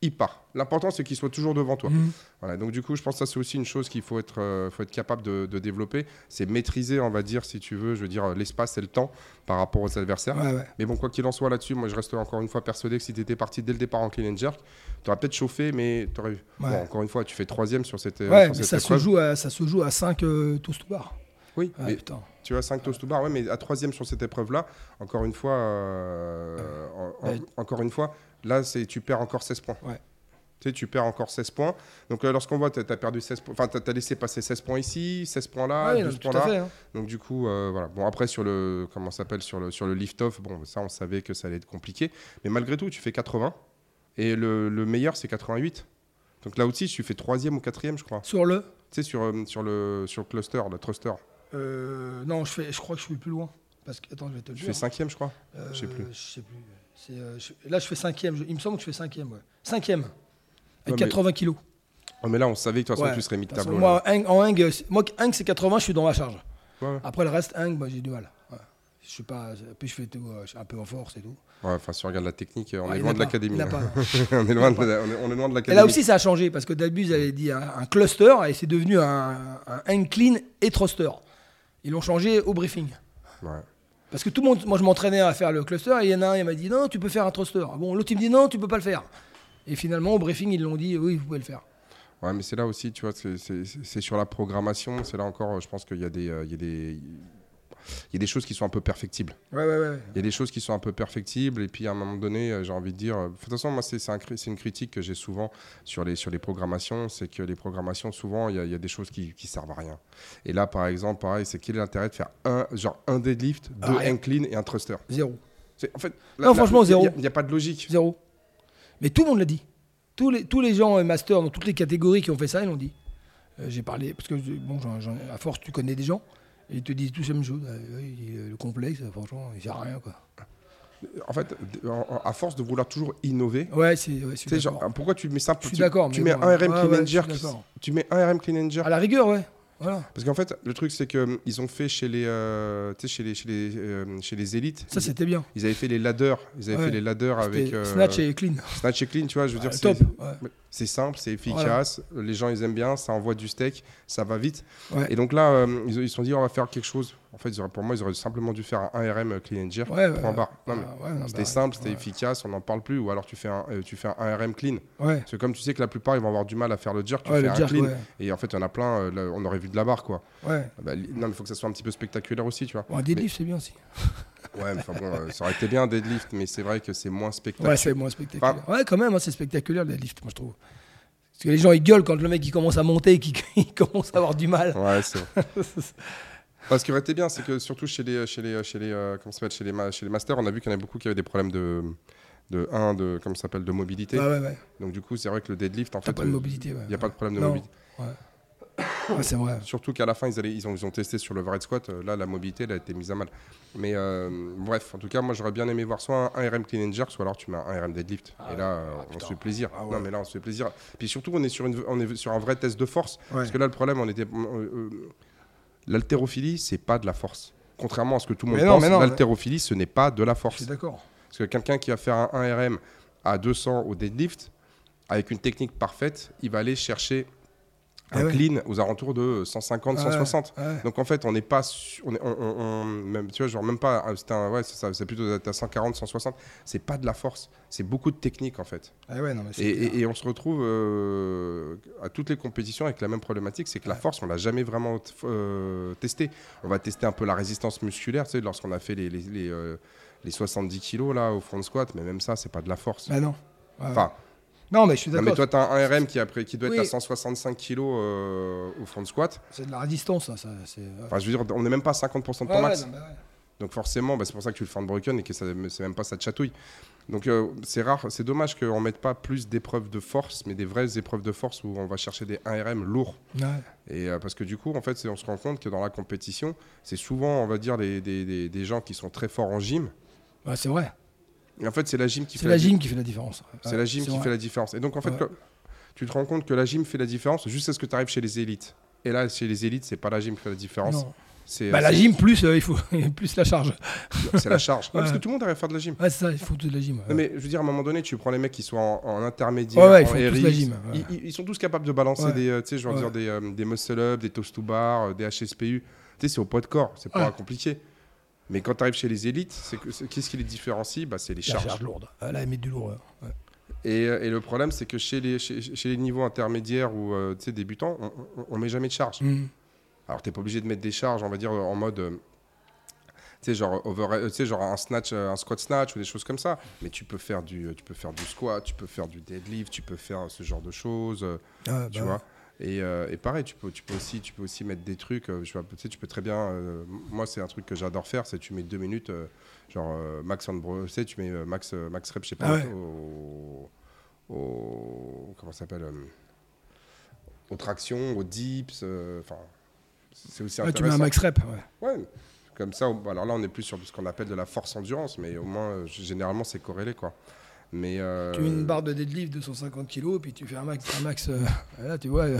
Speaker 1: il part. L'important c'est qu'il soit toujours devant toi.
Speaker 2: Mhm.
Speaker 1: Voilà, donc du coup, je pense que ça c'est aussi une chose qu'il faut être, euh, faut être capable de, de développer, c'est maîtriser, on va dire, si tu veux, je veux dire, euh, l'espace et le temps par rapport aux adversaires.
Speaker 2: Ouais, ouais.
Speaker 1: Mais bon, quoi qu'il en soit là-dessus, moi je reste encore une fois persuadé que si tu étais parti dès le départ en clean and jerk, tu aurais peut-être chauffé, mais tu aurais...
Speaker 2: Ouais.
Speaker 1: Bon, encore une fois, tu fais troisième sur cette, euh,
Speaker 2: Ouais,
Speaker 1: sur
Speaker 2: mais
Speaker 1: cette
Speaker 2: ça se,
Speaker 1: épreuve.
Speaker 2: joue à, ça se joue à 5 euh, toast to bar.
Speaker 1: Oui,
Speaker 2: Ouais,
Speaker 1: mais tu as 5 toast to bar, ouais, mais à troisième sur cette épreuve-là, encore une fois, euh, en- en-
Speaker 2: Ouais.
Speaker 1: encore une fois, là, c'est tu perds encore 16 points.
Speaker 2: Ouais.
Speaker 1: Tu sais, tu perds encore 16 points. Donc euh, lorsqu'on voit, tu as, perdu 16 points, enfin, tu as, laissé passer 16 points ici, 16 points là,
Speaker 2: Ouais,
Speaker 1: 12
Speaker 2: non,
Speaker 1: points là.
Speaker 2: fait. hein.
Speaker 1: Donc du coup, euh, voilà. Bon après sur le comment s'appelle sur le sur le lift off, bon ça on savait que ça allait être compliqué, mais malgré tout tu fais 80 et le, le meilleur c'est 88. Donc là aussi tu fais troisième ou quatrième je crois.
Speaker 2: Sur le.
Speaker 1: Tu sais sur euh, sur le sur le cluster, le thruster.
Speaker 2: euh, non, je, fais, je crois que je suis plus loin. Parce que, attends, je vais te le dire.
Speaker 1: fais cinquième je crois.
Speaker 2: Euh,
Speaker 1: je sais plus.
Speaker 2: Je sais plus. Euh, je- là, je fais cinquième. Je- il me semble que je fais cinquième. Ouais. Cinquième. Avec
Speaker 1: Ouais, mais-
Speaker 2: 80 kilos.
Speaker 1: Oh, mais là on savait que de toute façon
Speaker 2: Ouais.
Speaker 1: tu serais mis
Speaker 2: De
Speaker 1: tableau.
Speaker 2: moi, hang- en hang, euh, moi, c'est 80, je suis dans la charge. Après, le reste, hang, bah, j'ai du mal. Je suis pas. Puis je fais tout, euh, je suis un peu en force et tout.
Speaker 1: Ouais, enfin si on regarde la technique, on est loin de
Speaker 2: pas.
Speaker 1: l'académie. Hein. on est loin de la- on est- on est loin de
Speaker 2: Et
Speaker 1: l'académie.
Speaker 2: là aussi, ça a changé parce que ils avaient dit un, un cluster et c'est devenu un, un clean et thruster. Ils l'ont changé au briefing.
Speaker 1: Ouais.
Speaker 2: Parce que tout le monde, moi je m'entraînais à faire le cluster et il y en a un, il m'a dit non, tu peux faire un thruster. Ah Bon, l'autre il me dit non, tu peux pas le faire. Et finalement, au briefing, ils l'ont dit oui, vous pouvez le faire.
Speaker 1: Ouais, mais c'est là aussi, tu vois, c'est- sur la programmation. C'est là encore, je pense qu'il y a des, euh, il y a des, il y a des choses qui sont un peu perfectibles.
Speaker 2: Ouais, ouais, ouais.
Speaker 1: Il y a des choses qui sont un peu perfectibles et puis à un moment donné, euh, j'ai envie de dire, euh, de toute façon, moi c'est un une critique que j'ai souvent sur les, sur les programmations, c'est que les programmations, souvent, il y, a- il y a des choses qui, qui servent à rien. Et là, par exemple, pareil, c'est quel est l'intérêt de faire un, genre un deadlift, deux
Speaker 2: rien.
Speaker 1: hang clean et un thruster?
Speaker 2: Zéro.
Speaker 1: En fait,
Speaker 2: Non, franchement, zéro.
Speaker 1: Il n'y a, pas de logique.
Speaker 2: Zéro. Mais tout le monde l'a dit. Tous les, tous les gens masters dans toutes les catégories qui ont fait ça, ils l'ont dit. Euh, j'ai parlé, parce que bon, à force, tu connais des gens, ils te disent tous la même chose. Euh, oui, le complexe, franchement, il sert à rien. Quoi.
Speaker 1: en fait, à force de vouloir toujours innover,
Speaker 2: Ouais, c'est. Ouais,
Speaker 1: tu sais, genre, pourquoi tu mets ça
Speaker 2: Je suis
Speaker 1: tu-
Speaker 2: d'accord,
Speaker 1: Tu
Speaker 2: mais
Speaker 1: mets
Speaker 2: bon,
Speaker 1: un RM
Speaker 2: ouais,
Speaker 1: clean
Speaker 2: ouais, d'accord.
Speaker 1: Tu mets un RM clean jerk.
Speaker 2: À la rigueur, ouais. Voilà.
Speaker 1: Parce qu'en fait, le truc, c'est que ils ont fait chez les, euh, chez les, chez les, euh, chez les élites.
Speaker 2: Ça, c'était bien.
Speaker 1: Ils avaient fait les ladders. Ils avaient
Speaker 2: Ouais.
Speaker 1: fait les ladders avec euh,
Speaker 2: Snatch et Clean.
Speaker 1: Snatch et clean. Tu vois, je veux dire,
Speaker 2: top. Ouais.
Speaker 1: C'est simple, c'est efficace, les gens ils aiment bien, ça envoie du steak, ça va vite.
Speaker 2: Ouais.
Speaker 1: Et donc là, euh, ils se sont dit on va faire quelque chose. En fait, pour moi, ils auraient simplement dû faire un RM clean and jerk,
Speaker 2: Ouais,
Speaker 1: point barre. Non, mais
Speaker 2: Ah, ouais,
Speaker 1: c'était
Speaker 2: bah,
Speaker 1: simple, c'était efficace, on n'en parle plus. Ou alors tu fais un, euh, tu fais un RM clean. Parce que comme tu sais que la plupart ils vont avoir du mal à faire le jerk, tu fais un
Speaker 2: jerk,
Speaker 1: clean. Et en fait, il y en a plein, euh, là, on aurait vu de la barre quoi. Ah bah, non, mais il faut que ça soit un petit peu spectaculaire aussi, tu vois.
Speaker 2: Un deadlift, c'est bien aussi.
Speaker 1: Ouais, mais enfin bon, euh, ça aurait été bien un deadlift, mais c'est vrai que c'est moins spectaculaire.
Speaker 2: Ouais, c'est moins spectaculaire. Ouais, quand même, hein, c'est spectaculaire le deadlift, moi je trouve. Parce que les gens ils gueulent quand le mec il commence à monter et qu'il il commence à avoir du mal.
Speaker 1: Ouais, c'est vrai. Parce ce qui aurait été bien, c'est que surtout chez les, chez les, chez les, euh, comment chez les, ma- chez les masters, on a vu qu'il y en a beaucoup qui avaient des problèmes de, de un, de, comment ça s'appelle, de mobilité.
Speaker 2: Ouais, ouais, ouais.
Speaker 1: Donc du coup, c'est vrai que le deadlift, en fait,
Speaker 2: pas de
Speaker 1: euh,
Speaker 2: mobilité.
Speaker 1: Il n'y a pas de problème de
Speaker 2: Non.
Speaker 1: mobilité.
Speaker 2: C'est vrai.
Speaker 1: Surtout qu'à la fin, ils, allaient, ils, ont, ils ont testé sur le overhead squat. euh, Là, la mobilité, elle a été mise à mal. Mais euh, bref, en tout cas, moi, j'aurais bien aimé voir soit un, un RM clean and jerk, soit alors tu mets un RM deadlift.
Speaker 2: Ah
Speaker 1: Et là, euh, on
Speaker 2: putain.
Speaker 1: se fait plaisir.
Speaker 2: Ah ouais.
Speaker 1: Non, mais là, on se fait plaisir. Puis surtout, on est sur, une, on est sur un vrai test de force.
Speaker 2: Ouais.
Speaker 1: Parce que là, le problème, on était. euh, L'haltérophilie, c'est pas de la force. Contrairement à ce que tout le monde
Speaker 2: Mais non,
Speaker 1: pense,
Speaker 2: mais
Speaker 1: l'haltérophilie, ce n'est pas de la
Speaker 2: Je
Speaker 1: force.
Speaker 2: suis d'accord.
Speaker 1: Parce que quelqu'un qui va faire un 1 RM à 200 au deadlift, avec une technique parfaite, il va aller chercher
Speaker 2: Eh
Speaker 1: un
Speaker 2: ouais.
Speaker 1: clean aux alentours de 150,
Speaker 2: Ouais,
Speaker 1: 160.
Speaker 2: ouais.
Speaker 1: Donc en fait, on n'est pas, on est, on, on- on- même, tu vois, genre même pas, ah, c'est ouais, c'est plutôt à 140, 160. C'est pas de la force, c'est beaucoup de technique en fait.
Speaker 2: Ah ouais, non, mais c'est
Speaker 1: Et,
Speaker 2: clair.
Speaker 1: et- et on se retrouve euh, à toutes les compétitions avec la même problématique, c'est que la force, on l'a jamais vraiment euh, testé. On va tester un peu la résistance musculaire, tu sais, lorsqu'on a fait les, les, les, euh, les 70 kilos là au front squat, mais même ça, c'est pas de la force.
Speaker 2: Bah non.
Speaker 1: Enfin,
Speaker 2: non, mais je suis
Speaker 1: non, mais
Speaker 2: d'accord.
Speaker 1: toi, tu as un RM qui, après, qui doit être à 165 kilos euh, au front squat.
Speaker 2: C'est de la résistance, ça. ça c'est... ouais.
Speaker 1: Enfin, je veux dire, on n'est même pas à 50% de ton
Speaker 2: Ouais,
Speaker 1: max.
Speaker 2: ouais, non, mais ouais.
Speaker 1: Donc forcément, bah, c'est pour ça que tu le fais en broken et que ça- c'est même pas ça te chatouille. Donc euh, c'est rare, c'est dommage qu'on mette pas plus d'épreuves de force, mais des vraies épreuves de force où on va chercher des 1RM lourds.
Speaker 2: Ouais.
Speaker 1: Et euh, parce que du coup, en fait, on se rend compte que dans la compétition, c'est souvent, on va dire, des, des- des- des gens qui sont très forts en gym.
Speaker 2: Ouais, c'est vrai.
Speaker 1: Et en fait, c'est la gym qui fait
Speaker 2: la
Speaker 1: di-
Speaker 2: gym qui fait la différence.
Speaker 1: C'est la gym qui
Speaker 2: vrai.
Speaker 1: fait la différence. Et donc, en fait, tu te rends compte que la gym fait la différence juste à ce que tu arrives chez les élites? Et là, chez les élites, c'est pas la gym qui fait la différence.
Speaker 2: Non.
Speaker 1: C'est
Speaker 2: Bah, la gym, plus, euh, il faut plus la charge.
Speaker 1: c'est la charge. Ouais, Parce que tout le monde arrive à faire de la gym.
Speaker 2: Ouais, ça, il faut de la gym.
Speaker 1: Non, mais je veux dire, à un moment donné, tu prends les mecs qui sont en, en intermédiaire, en RX,
Speaker 2: la gym,
Speaker 1: ils, sont tous capables de balancer des, euh, je veux dire des, euh, des muscle up, des toast to bar, euh, des HSPU. Tu sais, c'est au poids de corps, c'est pas compliqué. Mais quand tu arrives chez les élites, c'est qu'est-ce qui les différencie? Bah, C'est les
Speaker 2: La
Speaker 1: charges.
Speaker 2: charge lourde. Ah, Là, elle met du lourd. ouais.
Speaker 1: Et, euh, et le problème, c'est que chez les, chez, chez les niveaux intermédiaires ou euh, débutants, on, on met jamais de charge.
Speaker 2: Mhm.
Speaker 1: Alors, tu n'es pas obligé de mettre des charges, on va dire, en mode. euh, tu sais, genre, over, un snatch, un squat snatch ou des choses comme ça. Mais tu peux faire du, tu peux faire du squat, tu peux faire du deadlift, tu peux faire ce genre de choses,
Speaker 2: Ouais,
Speaker 1: tu
Speaker 2: bah,
Speaker 1: vois. Et, euh, et pareil, tu peux, tu peux aussi, tu peux aussi mettre des trucs. euh, vois, tu sais, tu peux très bien. euh, moi, c'est un truc que j'adore faire, c'est tu mets deux minutes, euh, genre max on bro, tu sais, tu mets max, max rep, je sais pas,
Speaker 2: Ah ouais.
Speaker 1: au, au- comment ça s'appelle, aux tractions, aux dips, enfin. c'est aussi
Speaker 2: ouais, tu mets un max rep. Ouais.
Speaker 1: Ouais, comme ça, alors là, on est plus sur ce qu'on appelle de la force endurance, mais au moins, généralement, c'est corrélé, quoi. Mais euh,
Speaker 2: Tu mets une barre de deadlift de 150 kg, puis tu fais un max. Un max euh, là, tu vois. euh,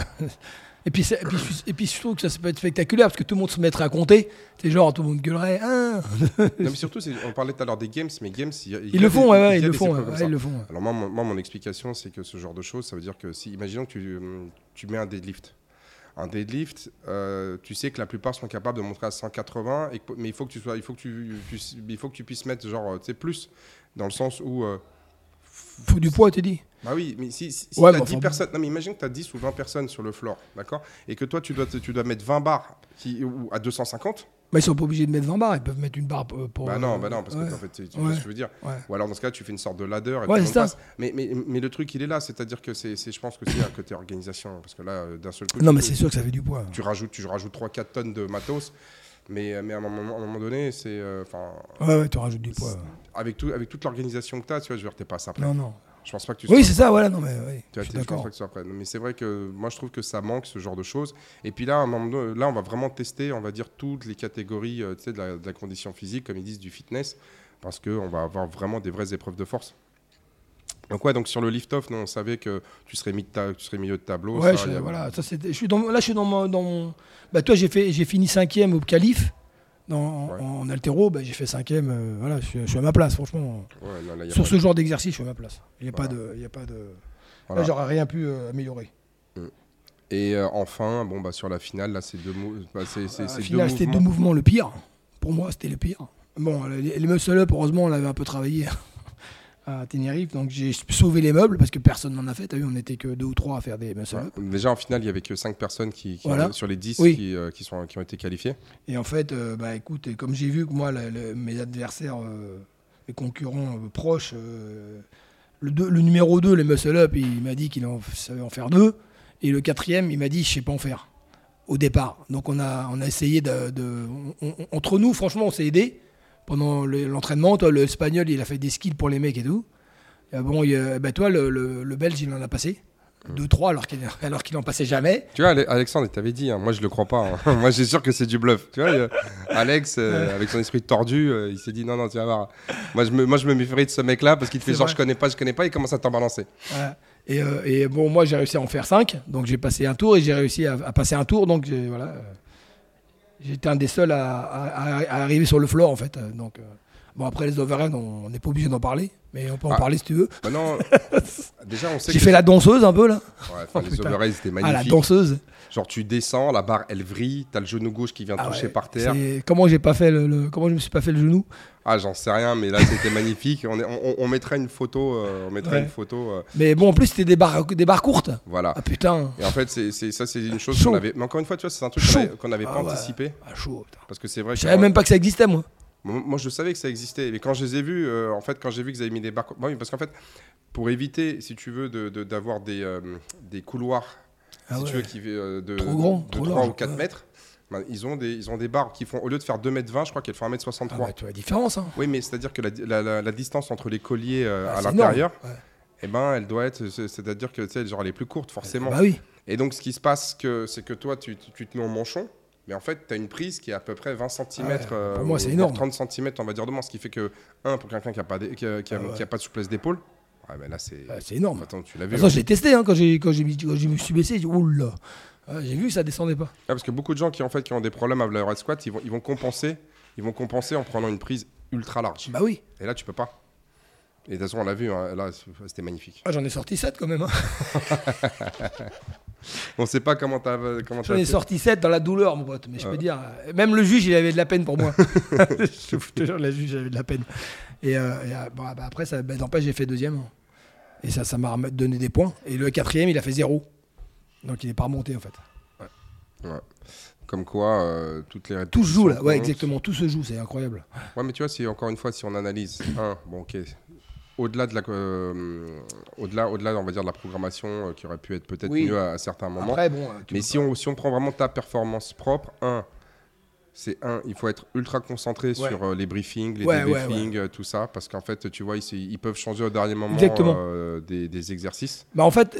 Speaker 2: et, puis, et, puis, et puis, je trouve que ça, peut être spectaculaire parce que tout le monde se mettrait à compter. C'est genre, tout le monde gueulerait. Hein
Speaker 1: non, mais surtout, on parlait tout à l'heure des games, mais games, il y a- il y
Speaker 2: ils le
Speaker 1: des-
Speaker 2: font, ouais,
Speaker 1: il
Speaker 2: ils le font. ouais, ouais, ils le font.
Speaker 1: Alors moi, mon, moi, mon explication, c'est que ce genre de choses, ça veut dire que si, imaginons que tu, tu mets un deadlift. Un deadlift, euh, tu sais que la plupart sont capables de montrer à 180, et mais il faut que tu sois, il faut que tu, tu- il faut que tu puisses mettre genre, tu sais, plus, dans le sens où,
Speaker 2: du poids, tu dis.
Speaker 1: bah oui, mais si, si, si
Speaker 2: Ouais,
Speaker 1: t'as
Speaker 2: mais
Speaker 1: 10
Speaker 2: enfin,
Speaker 1: personnes, non mais imagine que tu as 10 ou 20 personnes sur le floor, d'accord, et que toi tu dois, tu dois mettre 20 barres qui, ou à 250,
Speaker 2: Bah, ils sont pas obligés de mettre 20 barres, ils peuvent mettre une barre pour.
Speaker 1: bah non, bah non, parce
Speaker 2: ouais,
Speaker 1: que en fait, tu, tu
Speaker 2: Ouais.
Speaker 1: vois ce que je veux dire.
Speaker 2: ouais.
Speaker 1: Ou alors dans ce cas, tu fais une sorte de ladder et
Speaker 2: ça.
Speaker 1: passe. Mais, mais, mais le truc, il est là, c'est-à-dire que c'est, je pense que c'est un côté organisation, parce que là, d'un seul coup,
Speaker 2: Non,
Speaker 1: tu-
Speaker 2: mais c'est sûr que ça fait du poids.
Speaker 1: tu rajoutes, tu rajoutes 3-4 tonnes de matos, mais, mais à, un moment, à un moment donné, c'est, euh, enfin,
Speaker 2: Ouais, ouais, tu rajoutes du poids.
Speaker 1: avec, tout, avec toute l'organisation que tu as, tu vois, je veux dire, t'es pas ça après.
Speaker 2: Non, non.
Speaker 1: Je pense pas que tu
Speaker 2: Oui, c'est ça, voilà, non, mais
Speaker 1: tu vois,
Speaker 2: je
Speaker 1: pense
Speaker 2: d'accord.
Speaker 1: pas que prêt. Mais c'est vrai que moi, je trouve que ça manque ce genre de choses. Et puis là, à un moment donné, là, on va vraiment tester, on va dire, toutes les catégories euh, tu sais, de, la, de la condition physique, comme ils disent, du fitness. parce qu'on va avoir vraiment des vraies épreuves de force. Donc ouais, donc sur le lift-off, on savait que tu serais, mis tu serais milieu de tableau.
Speaker 2: Ouais, je, voilà, ça, je suis dans, là je suis dans mon... Dans Bah, toi j'ai, fait, j'ai fini cinquième au calife. Dans, En altéro, bah, j'ai fait cinquième. Euh, voilà, je, suis à ma place, franchement. Sur ce genre d'exercice, je suis à ma place. Il n'y a, pas de, a pas de. Là, j'aurais rien pu euh, améliorer.
Speaker 1: Mm. Et euh, enfin, bon, bah, sur la finale, là, c'est deux, bah, c'est,
Speaker 2: c'est, finale, c'était deux mouvements le pire. Pour moi, c'était le pire. Bon, les, les muscle up, heureusement, on l'avait un peu travaillé à Tenerife. Donc j'ai sauvé les meubles parce que personne n'en a fait. T'as vu, on n'était que deux ou trois à faire des muscle up.
Speaker 1: Déjà en finale, il y avait que cinq personnes qui, sur les 10 qui, euh, qui, sont, qui ont été qualifiées.
Speaker 2: Et en fait, euh, bah écoute, comme j'ai vu que moi, mes adversaires, euh, mes concurrents proches, le, le, numéro 2, les muscle up, il m'a dit qu'il savait en faire deux. Et le quatrième, il m'a dit, je sais pas en faire au départ. Donc on a, on a essayé de, entre nous, franchement, on s'est aidé pendant l'entraînement. Toi, l'espagnol, il a fait des skills pour les mecs et tout. bon, bah, toi, le, belge, il en a passé. 2-3 alors qu'il alors qu'il en passait jamais.
Speaker 1: Tu vois, Alexandre, il t'avait dit, hein, moi je le crois pas. Hein. moi j'ai sûr que c'est du bluff. Tu vois, Alex, euh, avec son esprit tordu, euh, il s'est dit non, non, tu vas voir. Moi je me, moi, je me méfierais de ce mec-là parce qu'il te fait genre je connais pas, je connais pas, il commence à t'en balancer.
Speaker 2: Et, euh, et, bon, moi j'ai réussi à en faire 5, donc j'ai passé un tour et j'ai réussi à, à, passer un tour, donc voilà. J'étais un des seuls à, arriver sur le floor en fait. Donc, euh, bon, après les overruns, on n'est pas obligé d'en parler, mais on peut en ah. parler si tu veux.
Speaker 1: Bah non, déjà on sait.
Speaker 2: J'ai fait la danseuse un peu là.
Speaker 1: Ouais, les overruns c'était magnifique.
Speaker 2: Ah, la danseuse.
Speaker 1: Genre tu descends, la barre elle vrille, t'as le genou gauche qui vient ah toucher par terre.
Speaker 2: Comment j'ai pas fait le, comment je me suis pas fait le genou?
Speaker 1: Ah j'en sais rien, mais là c'était magnifique. On, on, on, mettrait une photo, euh, on mettrait une photo. Euh.
Speaker 2: Mais bon en plus c'était des barres, des barres courtes.
Speaker 1: Voilà.
Speaker 2: Ah putain.
Speaker 1: Et en fait c'est, ça c'est une chose qu'on avait. Mais encore une fois tu vois c'est un truc qu'on n'avait pas anticipé.
Speaker 2: Ah chaud.
Speaker 1: Parce que c'est vrai.
Speaker 2: Je savais même pas que ça existait moi.
Speaker 1: Moi, je savais que ça existait. Mais quand je les ai vus, euh, en fait, quand j'ai vu qu'ils avaient mis des barres. oui, parce qu'en fait, pour éviter, si tu veux, d'avoir de, des, des couloirs ah si tu veux, qui euh, de,
Speaker 2: grand,
Speaker 1: de 3 ou 4 mètres. Ben, ils, ont des, ils ont des barres qui font, au lieu de faire 2 mètres 20, je crois qu'elles font 1 mètre 63.
Speaker 2: Ah tu vois la différence. Hein.
Speaker 1: Oui, mais c'est-à-dire que la, la, la, distance entre les colliers euh, ah, à l'intérieur, eh ben, elle doit être, c'est-à-dire que genre, elle est plus courte, forcément.
Speaker 2: Bah oui.
Speaker 1: Et donc, ce qui se passe, c'est que toi, tu, tu, te mets au manchon, mais en fait, tu as une prise qui est à peu près 20 cm.
Speaker 2: pour moi, c'est énorme.
Speaker 1: 30 cm, on va dire de moins. Ce qui fait que, un, pour quelqu'un qui n'a pas, qui a, qui a, pas de souplesse d'épaule, ben là, c'est
Speaker 2: énorme.
Speaker 1: Attends, tu l'as vu.
Speaker 2: Attends, je l'ai testé hein, quand, j'ai, quand, j'ai, quand je me suis baissé. J'ai dit, oula. Ah, j'ai vu que ça descendait pas.
Speaker 1: Ah, parce que beaucoup de gens qui en fait qui ont des problèmes avec le red squat, ils vont, ils vont compenser, ils vont compenser en prenant une prise ultra large.
Speaker 2: Bah oui.
Speaker 1: Et là tu peux pas. Et de toute façon on l'a vu, hein, là c'était magnifique.
Speaker 2: Ah, j'en ai sorti 7 quand même. Hein.
Speaker 1: on sait pas comment t'as comment
Speaker 2: J'en ai sorti 7 dans la douleur mon pote, mais je peux dire, même le juge il avait de la peine pour moi. je te jure, le juge avait de la peine. Et, euh, euh, bah, après ça, bah, n'empêche j'ai fait deuxième. Et ça, ça m'a donné des points. Et le quatrième il a fait zéro. Donc il n'est pas remonté en fait.
Speaker 1: Ouais. Comme quoi, euh, toutes les
Speaker 2: Tout se joue là, ouais, exactement, tout se joue, c'est incroyable.
Speaker 1: Ouais, mais tu vois, si encore une fois, si on analyse, un, bon, ok, au-delà de la, euh, au-delà, au-delà, on va dire de la programmation euh, qui aurait pu être peut-être mieux à, certains moments.
Speaker 2: Après, bon,
Speaker 1: mais si on, si on prend vraiment ta performance propre, un, c'est un, il faut être ultra concentré sur euh, les briefings, les débriefings, euh, tout ça, parce qu'en fait, tu vois, ils, ils, peuvent changer au dernier moment euh, des, exercices.
Speaker 2: Bah en fait,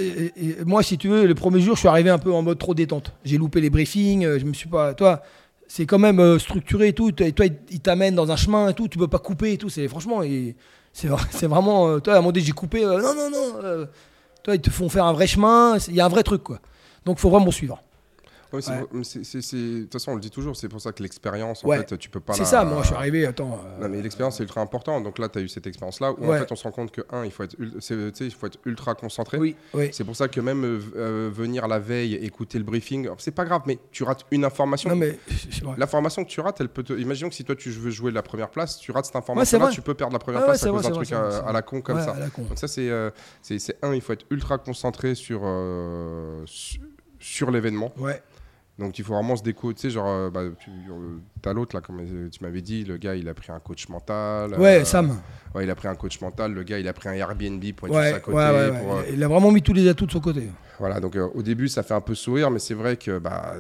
Speaker 2: moi, si tu veux, le premier jour, je suis arrivé un peu en mode trop détente. J'ai loupé les briefings, je me suis pas. Toi, c'est quand même structuré et tout. Et toi, il t'amène dans un chemin et tout. Tu peux pas couper et tout. C'est franchement, c'est vraiment. toi, à un moment donné, j'ai coupé. non, non, non. toi, ils te font faire un vrai chemin. Il y a un vrai truc, quoi. Donc, il faut vraiment suivre.
Speaker 1: Ouais, De toute façon, on le dit toujours, c'est pour ça que l'expérience, en fait, tu peux pas.
Speaker 2: C'est ça, moi, je suis arrivé. Attends.
Speaker 1: Euh, non, mais l'expérience, c'est ultra important. Donc là, tu as eu cette expérience-là où, en fait, on se rend compte que, un, il faut être, il faut être ultra concentré.
Speaker 2: Oui,
Speaker 1: C'est pour ça que même euh, euh, venir la veille, écouter le briefing, c'est pas grave, mais tu rates une information.
Speaker 2: Non, mais.
Speaker 1: L'information que tu rates, elle peut te. Imaginons que si toi, tu veux jouer la première place, tu rates cette information-là, tu peux perdre la première place à cause d'un truc à, la con comme ça. Donc ça, c'est un, il faut être ultra concentré sur, sur l'événement.
Speaker 2: Ouais.
Speaker 1: Donc il faut vraiment se déco, tu sais, genre, euh, bah, tu as l'autre là, comme tu m'avais dit, le gars il a pris un coach mental.
Speaker 2: Ouais, euh, Sam.
Speaker 1: Ouais, il a pris un coach mental, le gars il a pris un Airbnb pour être ouais, à côté.
Speaker 2: Ouais, ouais,
Speaker 1: euh,
Speaker 2: Il a vraiment mis tous les atouts de son côté.
Speaker 1: Voilà, donc au début ça fait un peu sourire, mais c'est vrai que. Bah,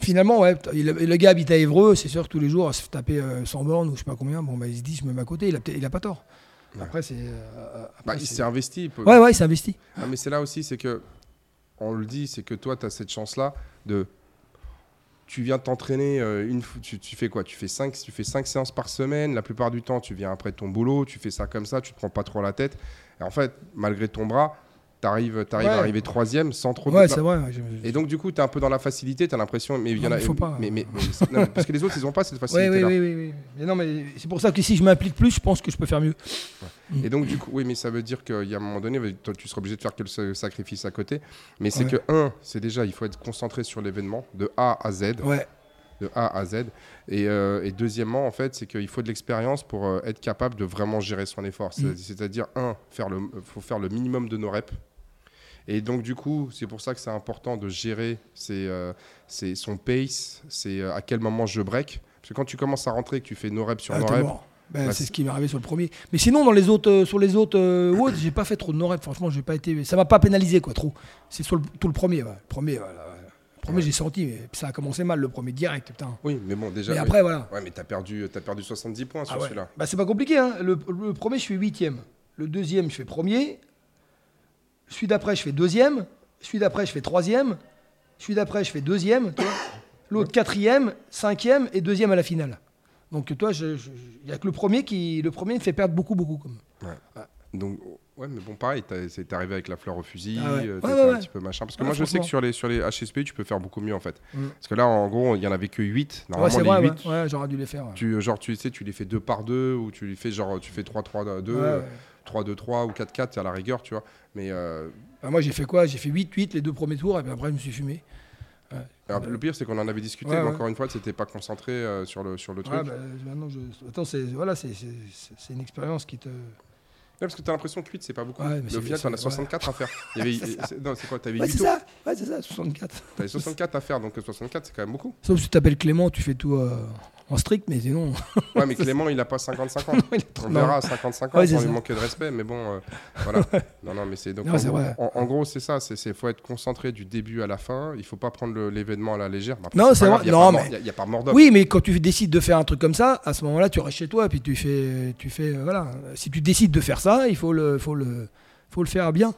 Speaker 2: Finalement, ouais, le gars habite à Évreux, c'est sûr tous les jours à se taper 100 bornes ou je sais pas combien, bon, bah, il se dit je me mets à côté, il a, il a pas tort. Après, c'est.
Speaker 1: Bah, il s'est investi.
Speaker 2: Ouais, ouais, il s'est investi.
Speaker 1: Ah, mais c'est là aussi, c'est que. On le dit, c'est que toi, tu as cette chance-là de tu viens t'entraîner euh, une tu, tu fais quoi? Tu fais 5 tu fais cinq séances par semaine. La plupart du temps, tu viens après ton boulot, tu fais ça comme ça, tu te prends pas trop la tête. Et en fait, malgré ton bras, t'arrives arrives
Speaker 2: Ouais.
Speaker 1: à arriver troisième sans trop.
Speaker 2: Ouais,
Speaker 1: de-
Speaker 2: c'est vrai. ouais, j'ai-
Speaker 1: Et donc du coup, tu es un peu dans la facilité, tu as l'impression, mais il y en a.
Speaker 2: faut pas.
Speaker 1: Mais, mais- mais- non, mais parce que les autres, ils ont pas cette
Speaker 2: Oui,
Speaker 1: facilité-là.
Speaker 2: oui, oui, oui, oui. Mais non, mais c'est pour ça que si je m'implique plus, je pense que je peux faire mieux.
Speaker 1: Et donc, du coup, oui, mais ça veut dire qu'il y a un moment donné, toi, tu seras obligé de faire quelques sacrifices à côté. Mais c'est
Speaker 2: Ouais.
Speaker 1: que, un, c'est déjà, il faut être concentré sur l'événement, de A à Z.
Speaker 2: Ouais.
Speaker 1: De A à Z. Et, euh, et deuxièmement, en fait, c'est qu'il faut de l'expérience pour euh, être capable de vraiment gérer son effort.
Speaker 2: Mm.
Speaker 1: C'est-à-dire, un, faire le, faut faire le minimum de nos reps. Et donc, du coup, c'est pour ça que c'est important de gérer ses, euh, ses- son pace, c'est euh, à quel moment je break. Parce que quand tu commences à rentrer, que tu fais nos reps sur
Speaker 2: Ah,
Speaker 1: reps,
Speaker 2: mort. Ben,
Speaker 1: Bah,
Speaker 2: c'est ce qui m'est arrivé sur le premier. Mais sinon, dans les autres, euh, sur les autres euh, j'ai pas fait trop de no-rep. Franchement, j'ai pas été. Ça m'a pas pénalisé, quoi, trop. C'est sur le, tout le premier. ouais. Le premier, voilà, ouais. Le premier,
Speaker 1: Ouais.
Speaker 2: j'ai senti, mais ça a commencé mal, le premier, direct, putain.
Speaker 1: oui, mais bon, déjà.
Speaker 2: Mais
Speaker 1: mais-
Speaker 2: après, voilà.
Speaker 1: Ouais, mais t'as perdu, as perdu 70 points sur
Speaker 2: Ah ouais.
Speaker 1: celui-là.
Speaker 2: Bah, c'est pas compliqué. Hein. Le, le premier, je fais huitième. Le deuxième, je fais premier. Celui d'après, je fais deuxième. Celui d'après, je fais troisième. Celui d'après, je fais deuxième. L'autre, quatrième, cinquième et deuxième à la finale. Donc, toi, il n'y a que le premier qui le premier me fait perdre beaucoup, beaucoup. Comme.
Speaker 1: Donc, ouais, mais bon, pareil, c'est arrivé avec la fleur au fusil,
Speaker 2: Ah ouais.
Speaker 1: euh,
Speaker 2: Ouais,
Speaker 1: t'as
Speaker 2: ouais,
Speaker 1: fait un
Speaker 2: ouais.
Speaker 1: petit peu machin. Parce que
Speaker 2: Ouais,
Speaker 1: moi, je sais que sur les, sur les HSP, tu peux faire beaucoup mieux en fait.
Speaker 2: Mm.
Speaker 1: Parce que là, en gros, il y en avait que 8.
Speaker 2: Ouais,
Speaker 1: Normalement,
Speaker 2: c'est
Speaker 1: les
Speaker 2: vrai,
Speaker 1: 8,
Speaker 2: ouais. Ouais, j'aurais dû les faire. ouais.
Speaker 1: tu, genre, tu sais, tu les fais 2 par 2 ou tu les fais genre, tu fais 3-3-2,
Speaker 2: Ouais, ouais.
Speaker 1: 3-2-3 ou 4-4 à la rigueur, tu vois. Mais euh,
Speaker 2: Bah, moi, j'ai fait quoi? J'ai fait 8-8 les deux premiers tours, et puis après, je me suis fumé.
Speaker 1: alors, le pire, c'est qu'on en avait discuté,
Speaker 2: Ouais,
Speaker 1: mais
Speaker 2: ouais.
Speaker 1: encore une fois, c'était pas concentré euh, sur, le, sur le truc.
Speaker 2: Ouais, bah, maintenant, je... Attends, c'est voilà, une expérience qui te.
Speaker 1: Parce que t'as l'impression que 8, c'est pas beaucoup.
Speaker 2: Mais
Speaker 1: au final, t'en as
Speaker 2: c'est-
Speaker 1: 64 à faire. Il y avait,
Speaker 2: C'est
Speaker 1: non, quoi T'avais
Speaker 2: Ouais,
Speaker 1: 8
Speaker 2: c'est ça Ouais, c'est ça, 64.
Speaker 1: T'avais 64 à faire, donc 64, c'est quand même beaucoup.
Speaker 2: Sauf si tu t'appelles Clément, tu fais tout euh, en strict, mais sinon.
Speaker 1: Ouais, mais Clément, il a pas 50-50.
Speaker 2: il est trop
Speaker 1: On verra à 50-50
Speaker 2: Ouais,
Speaker 1: lui manquer de respect, mais bon, euh, voilà. Non, non, mais c'est donc
Speaker 2: Non,
Speaker 1: en, gros, en- en gros, c'est ça. C'est faut être concentré du début à la fin. Il faut pas prendre l'événement à la légère. Bah, après,
Speaker 2: Non, c'est vrai.
Speaker 1: Il y a
Speaker 2: mais-
Speaker 1: il a- il a pas mort d'homme.
Speaker 2: Oui, mais quand tu décides de faire un truc comme ça, à ce moment-là, tu restes chez toi et puis tu fais, tu fais, euh, voilà. Si tu décides de faire ça, il faut le, faut le, faut le faire bien.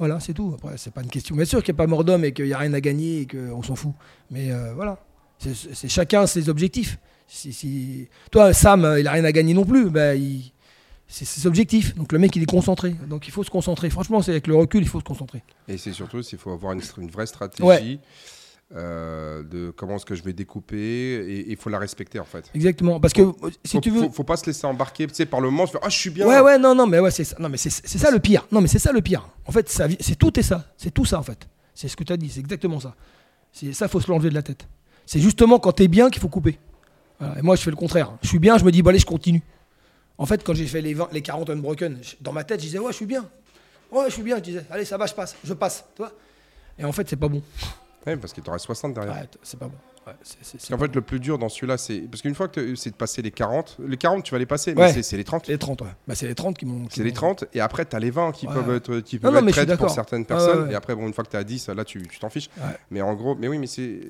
Speaker 1: Voilà.
Speaker 2: c'est tout. Après, c'est pas une question. Bien sûr qu'il n'y a pas mort d'homme et qu'il n'y a rien à gagner et qu'on s'en fout. Mais euh, voilà, c'est chacun ses objectifs. Si, si- Toi, Sam, euh, il a rien à gagner non plus. Il- c'est ses objectifs. Donc le mec, il est concentré. Donc il faut se concentrer. Franchement, c'est avec le recul, il faut se concentrer.
Speaker 1: Et c'est surtout s'il faut avoir une, vraie stratégie
Speaker 2: Ouais.
Speaker 1: euh, de comment est-ce que je vais découper et il faut la respecter en fait.
Speaker 2: Exactement. Parce que euh, si
Speaker 1: faut,
Speaker 2: tu veux.
Speaker 1: faut, faut pas se laisser embarquer tu sais, par le moment, se faire, ah je suis bien.
Speaker 2: Ouais, ouais, non, non, mais ouais, c'est ça. Non, mais c'est ça le pire. Non, mais c'est ça le pire. En fait, ça c'est tout et ça. C'est tout ça, en fait. C'est ce que tu as dit. C'est exactement ça. C'est ça, faut se l'enlever de la tête. C'est justement quand t'es bien qu'il faut couper. Voilà. Et moi, je fais le contraire. Je suis bien, je me dis, bon, allez, je continue. En fait, quand j'ai fait les, 20 les 40 unbroken, je- dans ma tête, je disais, ouais, je suis bien. Ouais, je suis bien. Je disais, allez, ça va, je passe. Je passe. Tu vois Et en fait, c'est pas bon.
Speaker 1: Ouais, parce qu'il t'en reste 60 derrière.
Speaker 2: Ouais, c'est pas bon. Ouais,
Speaker 1: En fait, le plus dur dans celui-là, c'est. Parce qu'une fois que c'est de passer les 40, les 40, tu vas les passer, mais c'est- c'est les 30.
Speaker 2: bon. les 30, ouais. Bah, c'est les 30 qui m'ont.
Speaker 1: C'est les
Speaker 2: m'ont-
Speaker 1: 30, et après, tu as les 20 qui
Speaker 2: Ouais.
Speaker 1: peuvent être, qui
Speaker 2: Non,
Speaker 1: peuvent
Speaker 2: non,
Speaker 1: être traites pour certaines personnes.
Speaker 2: ouais.
Speaker 1: Et après, bon, une fois que tu as 10, là, tu tu t'en fiches.
Speaker 2: Ouais.
Speaker 1: Mais en gros, mais oui, mais c'est.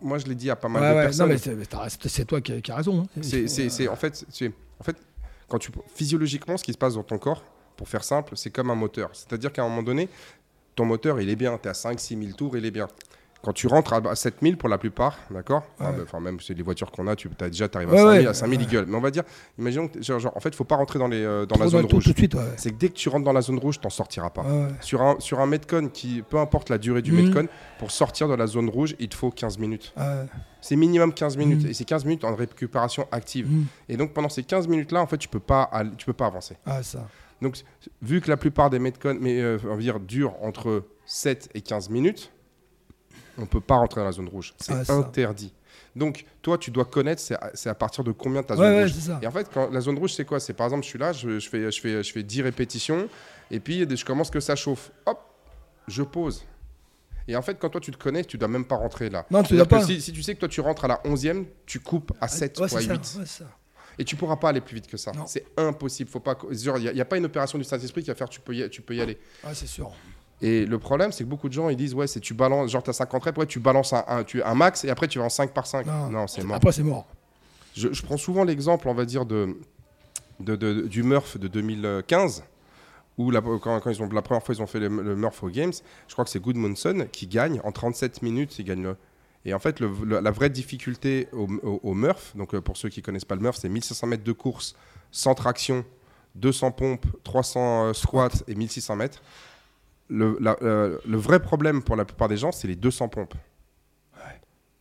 Speaker 1: Moi, je l'ai dit à pas mal
Speaker 2: Ouais,
Speaker 1: de
Speaker 2: ouais, non,
Speaker 1: personnes.
Speaker 2: mais c'est mais t'as- c'est toi qui, qui as raison. hein.
Speaker 1: C'est, c'est, c'est- en fait, c'est, en fait, quand tu physiologiquement, ce qui se passe dans ton corps, pour faire simple, c'est comme un moteur. C'est-à-dire qu'à un moment donné, ton moteur, il est bien. Tu es à 5-6 000 tours, il est bien. Quand tu rentres à, à 7 000 pour la plupart, d'accord Ah,
Speaker 2: Ouais.
Speaker 1: bah, Enfin, même c'est les voitures qu'on a, tu as déjà, arrives
Speaker 2: Ouais,
Speaker 1: à 5 000,
Speaker 2: ouais,
Speaker 1: à 5 000
Speaker 2: ouais.
Speaker 1: ils gueulent. Mais on va dire, imaginons que, genre, genre, en fait, faut pas rentrer dans, les, euh, dans la zone rouge.
Speaker 2: Tout de suite, ouais.
Speaker 1: C'est que dès que tu rentres dans la zone rouge, t'en sortiras pas.
Speaker 2: Ouais, ouais.
Speaker 1: Sur un, sur un Metcon qui, peu importe la durée du
Speaker 2: Mhm.
Speaker 1: Metcon, pour sortir de la zone rouge, il te faut 15 minutes.
Speaker 2: Ouais.
Speaker 1: C'est minimum 15 minutes.
Speaker 2: Mhm.
Speaker 1: Et c'est 15 minutes en récupération active.
Speaker 2: Mmh.
Speaker 1: Et donc pendant ces 15 minutes-là, en fait, tu peux pas, aller- tu peux pas avancer.
Speaker 2: Ah, ça.
Speaker 1: Donc vu que la plupart des Metcon, mais euh, on va dire, durent entre 7 et 15 minutes, on peut pas rentrer dans la zone rouge. C'est
Speaker 2: Ah,
Speaker 1: interdit. Donc toi, tu dois connaître, c'est à, partir de combien ta zone
Speaker 2: ouais,
Speaker 1: rouge. Et en fait, quand, la zone rouge, c'est quoi? C'est par exemple, je suis là, je, je fais, je, fais, je fais 10 répétitions, et puis je commence que ça chauffe. Hop, je pose. Et en fait, quand toi tu te connais, tu dois même pas rentrer là.
Speaker 2: Non, tu dois pas.
Speaker 1: Si, si tu sais que toi tu rentres à la 11e, tu coupes à 7
Speaker 2: Ouais,
Speaker 1: ou à
Speaker 2: c'est
Speaker 1: 8.
Speaker 2: ça. Ouais, c'est ça.
Speaker 1: Et tu pourras pas aller plus vite que ça. C'est impossible. Faut pas. Il n'y a, pas une opération du Saint-Esprit qui va faire tu peux y, tu peux y aller.
Speaker 2: Ouais, c'est sûr.
Speaker 1: Et le problème, c'est que beaucoup de gens ils disent ouais, c'est tu balances, genre tu as 50 reps, ouais, tu balances un, un- tu, un max et après tu vas en 5 par 5. Non, c'est mort.
Speaker 2: Après, c'est mort.
Speaker 1: Je, je prends souvent l'exemple, on va dire, de, de, de- du Murph de 2015. Où la, quand, quand ils ont, la première fois ils ont fait le, le Murph aux Games, je crois que c'est Goodmanson qui gagne en 37 minutes. Il gagne le- Et en fait, le- le- la vraie difficulté au, au- au Murph, donc euh, pour ceux qui connaissent pas le Murph, c'est 1500 mètres de course sans traction, 200 pompes, 300 euh, squats et 1600 mètres. Le, la- euh, le vrai problème pour la plupart des gens, c'est les 200 pompes.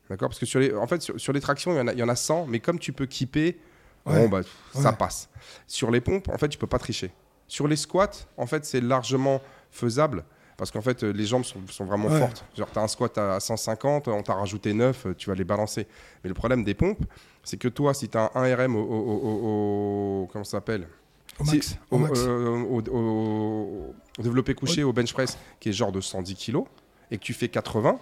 Speaker 1: D'accord? Parce que sur les, en fait, sur, sur les tractions, il y, en a, il y en a 100, mais comme tu peux kipper,
Speaker 2: Ouais.
Speaker 1: bon, bah, ça passe. Sur les pompes, en fait, tu peux pas tricher. Sur les squats, en fait, c'est largement faisable. Parce qu'en fait, euh, les jambes sont, sont vraiment fortes. Genre, tu as un squat à 150, on t'a rajouté 9, euh, tu vas les balancer. Mais le problème des pompes, c'est que toi, si tu as un 1 RM au, au- au- au- comment ça s'appelle?
Speaker 2: Au
Speaker 1: Si-
Speaker 2: max.
Speaker 1: au,
Speaker 2: au max.
Speaker 1: euh, au- au- au développé couché, au bench press, qui est genre de 110 kg, et que tu fais 80,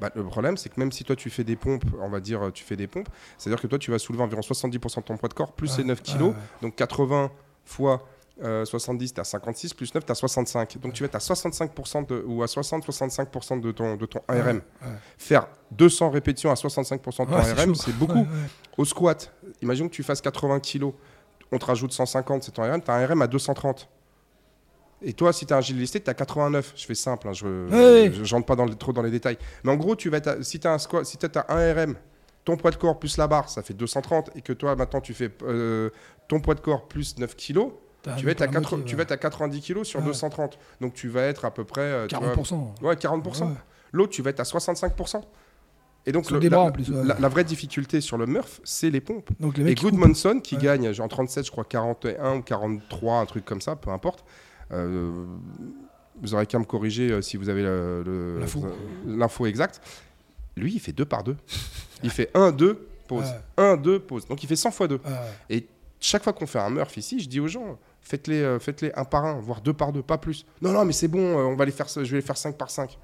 Speaker 1: bah, le problème, c'est que même si toi tu fais des pompes, on va dire, tu fais des pompes, c'est-à-dire que toi tu vas soulever environ 70% de ton poids de corps, plus
Speaker 2: Ouais,
Speaker 1: les 9 kg, donc 80 fois euh, 70, tu as 56, plus 9, tu as 65. Donc tu vas être à 65% de, ou à 60-65% de ton, de ton ARM.
Speaker 2: Ouais, ouais.
Speaker 1: Faire 200 répétitions à 65% de ton ARM, c'est beaucoup. Au squat, imagine que tu fasses 80 kg, on te rajoute 150, c'est ton RM, tu as un RM à 230. Et toi, si tu as un gilet listé, tu as 89. Je fais simple, hein, je je- j'entre pas dans le- trop dans les détails. Mais en gros, tu vas si tu as un squat, si as un RM, ton poids de corps plus la barre, ça fait 230, et que toi, maintenant, tu fais euh, ton poids de corps plus 9 kg,
Speaker 2: T'as
Speaker 1: tu vas, être à
Speaker 2: la
Speaker 1: 80
Speaker 2: moitié,
Speaker 1: tu
Speaker 2: ouais.
Speaker 1: vas être à 90 kg sur
Speaker 2: Ouais.
Speaker 1: 230. Donc tu vas être à peu près. euh, tu vois,
Speaker 2: 40%.
Speaker 1: Ouais, 40%.
Speaker 2: Ouais.
Speaker 1: L'autre, tu vas être à 65%. Et donc, le- la,
Speaker 2: en plus, ouais.
Speaker 1: la- la vraie difficulté sur le Murph, c'est les pompes.
Speaker 2: Donc les
Speaker 1: Et. Goodmanson, qui
Speaker 2: Ouais.
Speaker 1: gagne genre, en 37, je crois 41 ou 43, un truc comme ça, peu importe. Euh, vous aurez qu'à me corriger euh, si vous avez
Speaker 2: L'info.
Speaker 1: exacte. Lui, il fait 2 par 2. Il fait 1, 2, pause.
Speaker 2: Ouais.
Speaker 1: 1, 2, pause. Donc il fait 100 fois 2.
Speaker 2: Ouais.
Speaker 1: Et chaque fois qu'on fait un Murph ici, je dis aux gens, faites-les euh, faites-les un par un, voire deux par deux, pas plus. Non, non, mais c'est bon, euh, on va les faire, je vais les faire 5 par 5.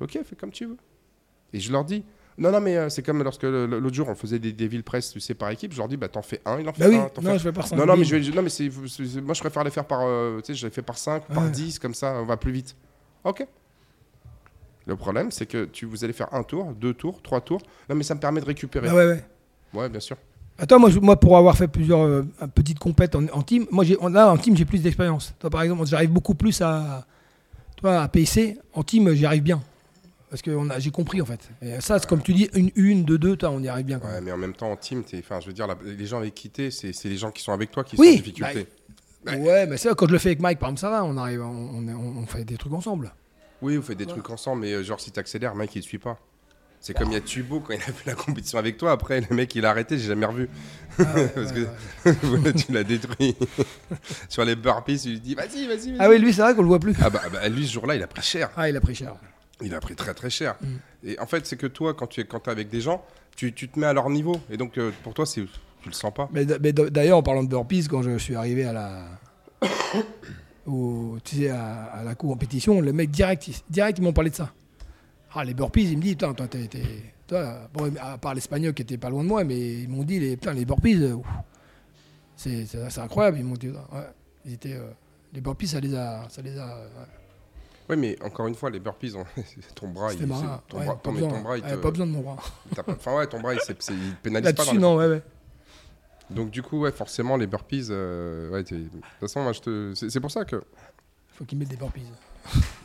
Speaker 1: Ok, fais comme tu veux. Et je leur dis, non, non, mais euh, c'est comme lorsque l'autre jour on faisait des, des villes presse, tu sais, par équipe, je leur dis, bah t'en fais un, il en fait
Speaker 2: Bah oui,
Speaker 1: un.
Speaker 2: non,
Speaker 1: fais-
Speaker 2: je vais par 5.
Speaker 1: non, non, mais, je vais- non, mais c'est, c'est- c'est- moi je préfère les faire par, euh, tu sais, je les fais par 5, par
Speaker 2: Ouais.
Speaker 1: 10, comme ça, on va plus vite. Ok. Le problème, c'est que tu, vous allez faire un tour, deux tours, trois tours. Non, mais ça me permet de récupérer.
Speaker 2: Ah ouais, ouais.
Speaker 1: ouais, bien sûr.
Speaker 2: Attends, moi, je- moi pour avoir fait plusieurs euh, petites compètes en, en team, moi là en team j'ai plus d'expérience. Toi par exemple, j'arrive beaucoup plus à, toi, à PC. En team, j'y arrive bien. Parce que j'ai compris en fait. Et ça, c'est comme tu dis, une, une, deux, deux, on y arrive bien. Quand
Speaker 1: Ouais,
Speaker 2: même.
Speaker 1: mais en même temps, en team, je veux dire, la- les gens avec qui t'es, c'est c'est les gens qui sont avec toi qui
Speaker 2: Oui,
Speaker 1: sont en difficulté. Ouais.
Speaker 2: Ouais, mais ça, quand je le fais avec Mike, par exemple, ça va, on arrive, on, on, est- on fait des trucs ensemble.
Speaker 1: Oui, vous faites des trucs ensemble, mais euh, genre si t'accélères, mec, il te suit pas. C'est comme il y a Tubo quand il a fait la compétition avec toi. Après, le mec, il a arrêté, j'ai jamais revu. Parce que tu l'as détruit. Sur les burpees, tu lui dis vas-y, vas-y.
Speaker 2: Ah oui, lui, c'est vrai qu'on le voit plus.
Speaker 1: Ah bah, bah, lui, ce jour-là, il a pris cher.
Speaker 2: Ah, il a pris cher.
Speaker 1: Il a pris très très cher.
Speaker 2: Mm.
Speaker 1: Et en fait, c'est que toi, quand tu es quand es avec des gens, tu, tu te mets à leur niveau. Et donc, euh, pour toi, c'est tu le sens pas.
Speaker 2: Mais, d'ailleurs, en parlant de burpees, quand je suis arrivé à la, au, tu sais, à, à la compétition, le mec direct, il- direct, ils m'ont parlé de ça. Ah, les burpees, il me dit, putain, toi, t'es, toi, bon, à part l'espagnol qui était pas loin de moi, mais ils m'ont dit, les, putain, les burpees, euh, c'est, incroyable, ils m'ont dit, ouais, ils étaient, euh, les burpees, ça les a, ça les a, ouais,
Speaker 1: Oui, mais encore une fois, les burpees, ton bras, il,
Speaker 2: marrant.
Speaker 1: ton
Speaker 2: Ouais,
Speaker 1: bras,
Speaker 2: pas,
Speaker 1: non,
Speaker 2: besoin,
Speaker 1: ton bras, il
Speaker 2: ouais,
Speaker 1: te-
Speaker 2: pas besoin de mon bras.
Speaker 1: Enfin ouais, ton bras, il, pénalise pas.
Speaker 2: Là-dessus,
Speaker 1: les-
Speaker 2: non, ouais, ouais.
Speaker 1: Donc du coup, ouais, forcément, les burpees, euh, ouais, de toute façon, moi, je te, c'est pour ça que
Speaker 2: Faut qu'ils mettent des burpees.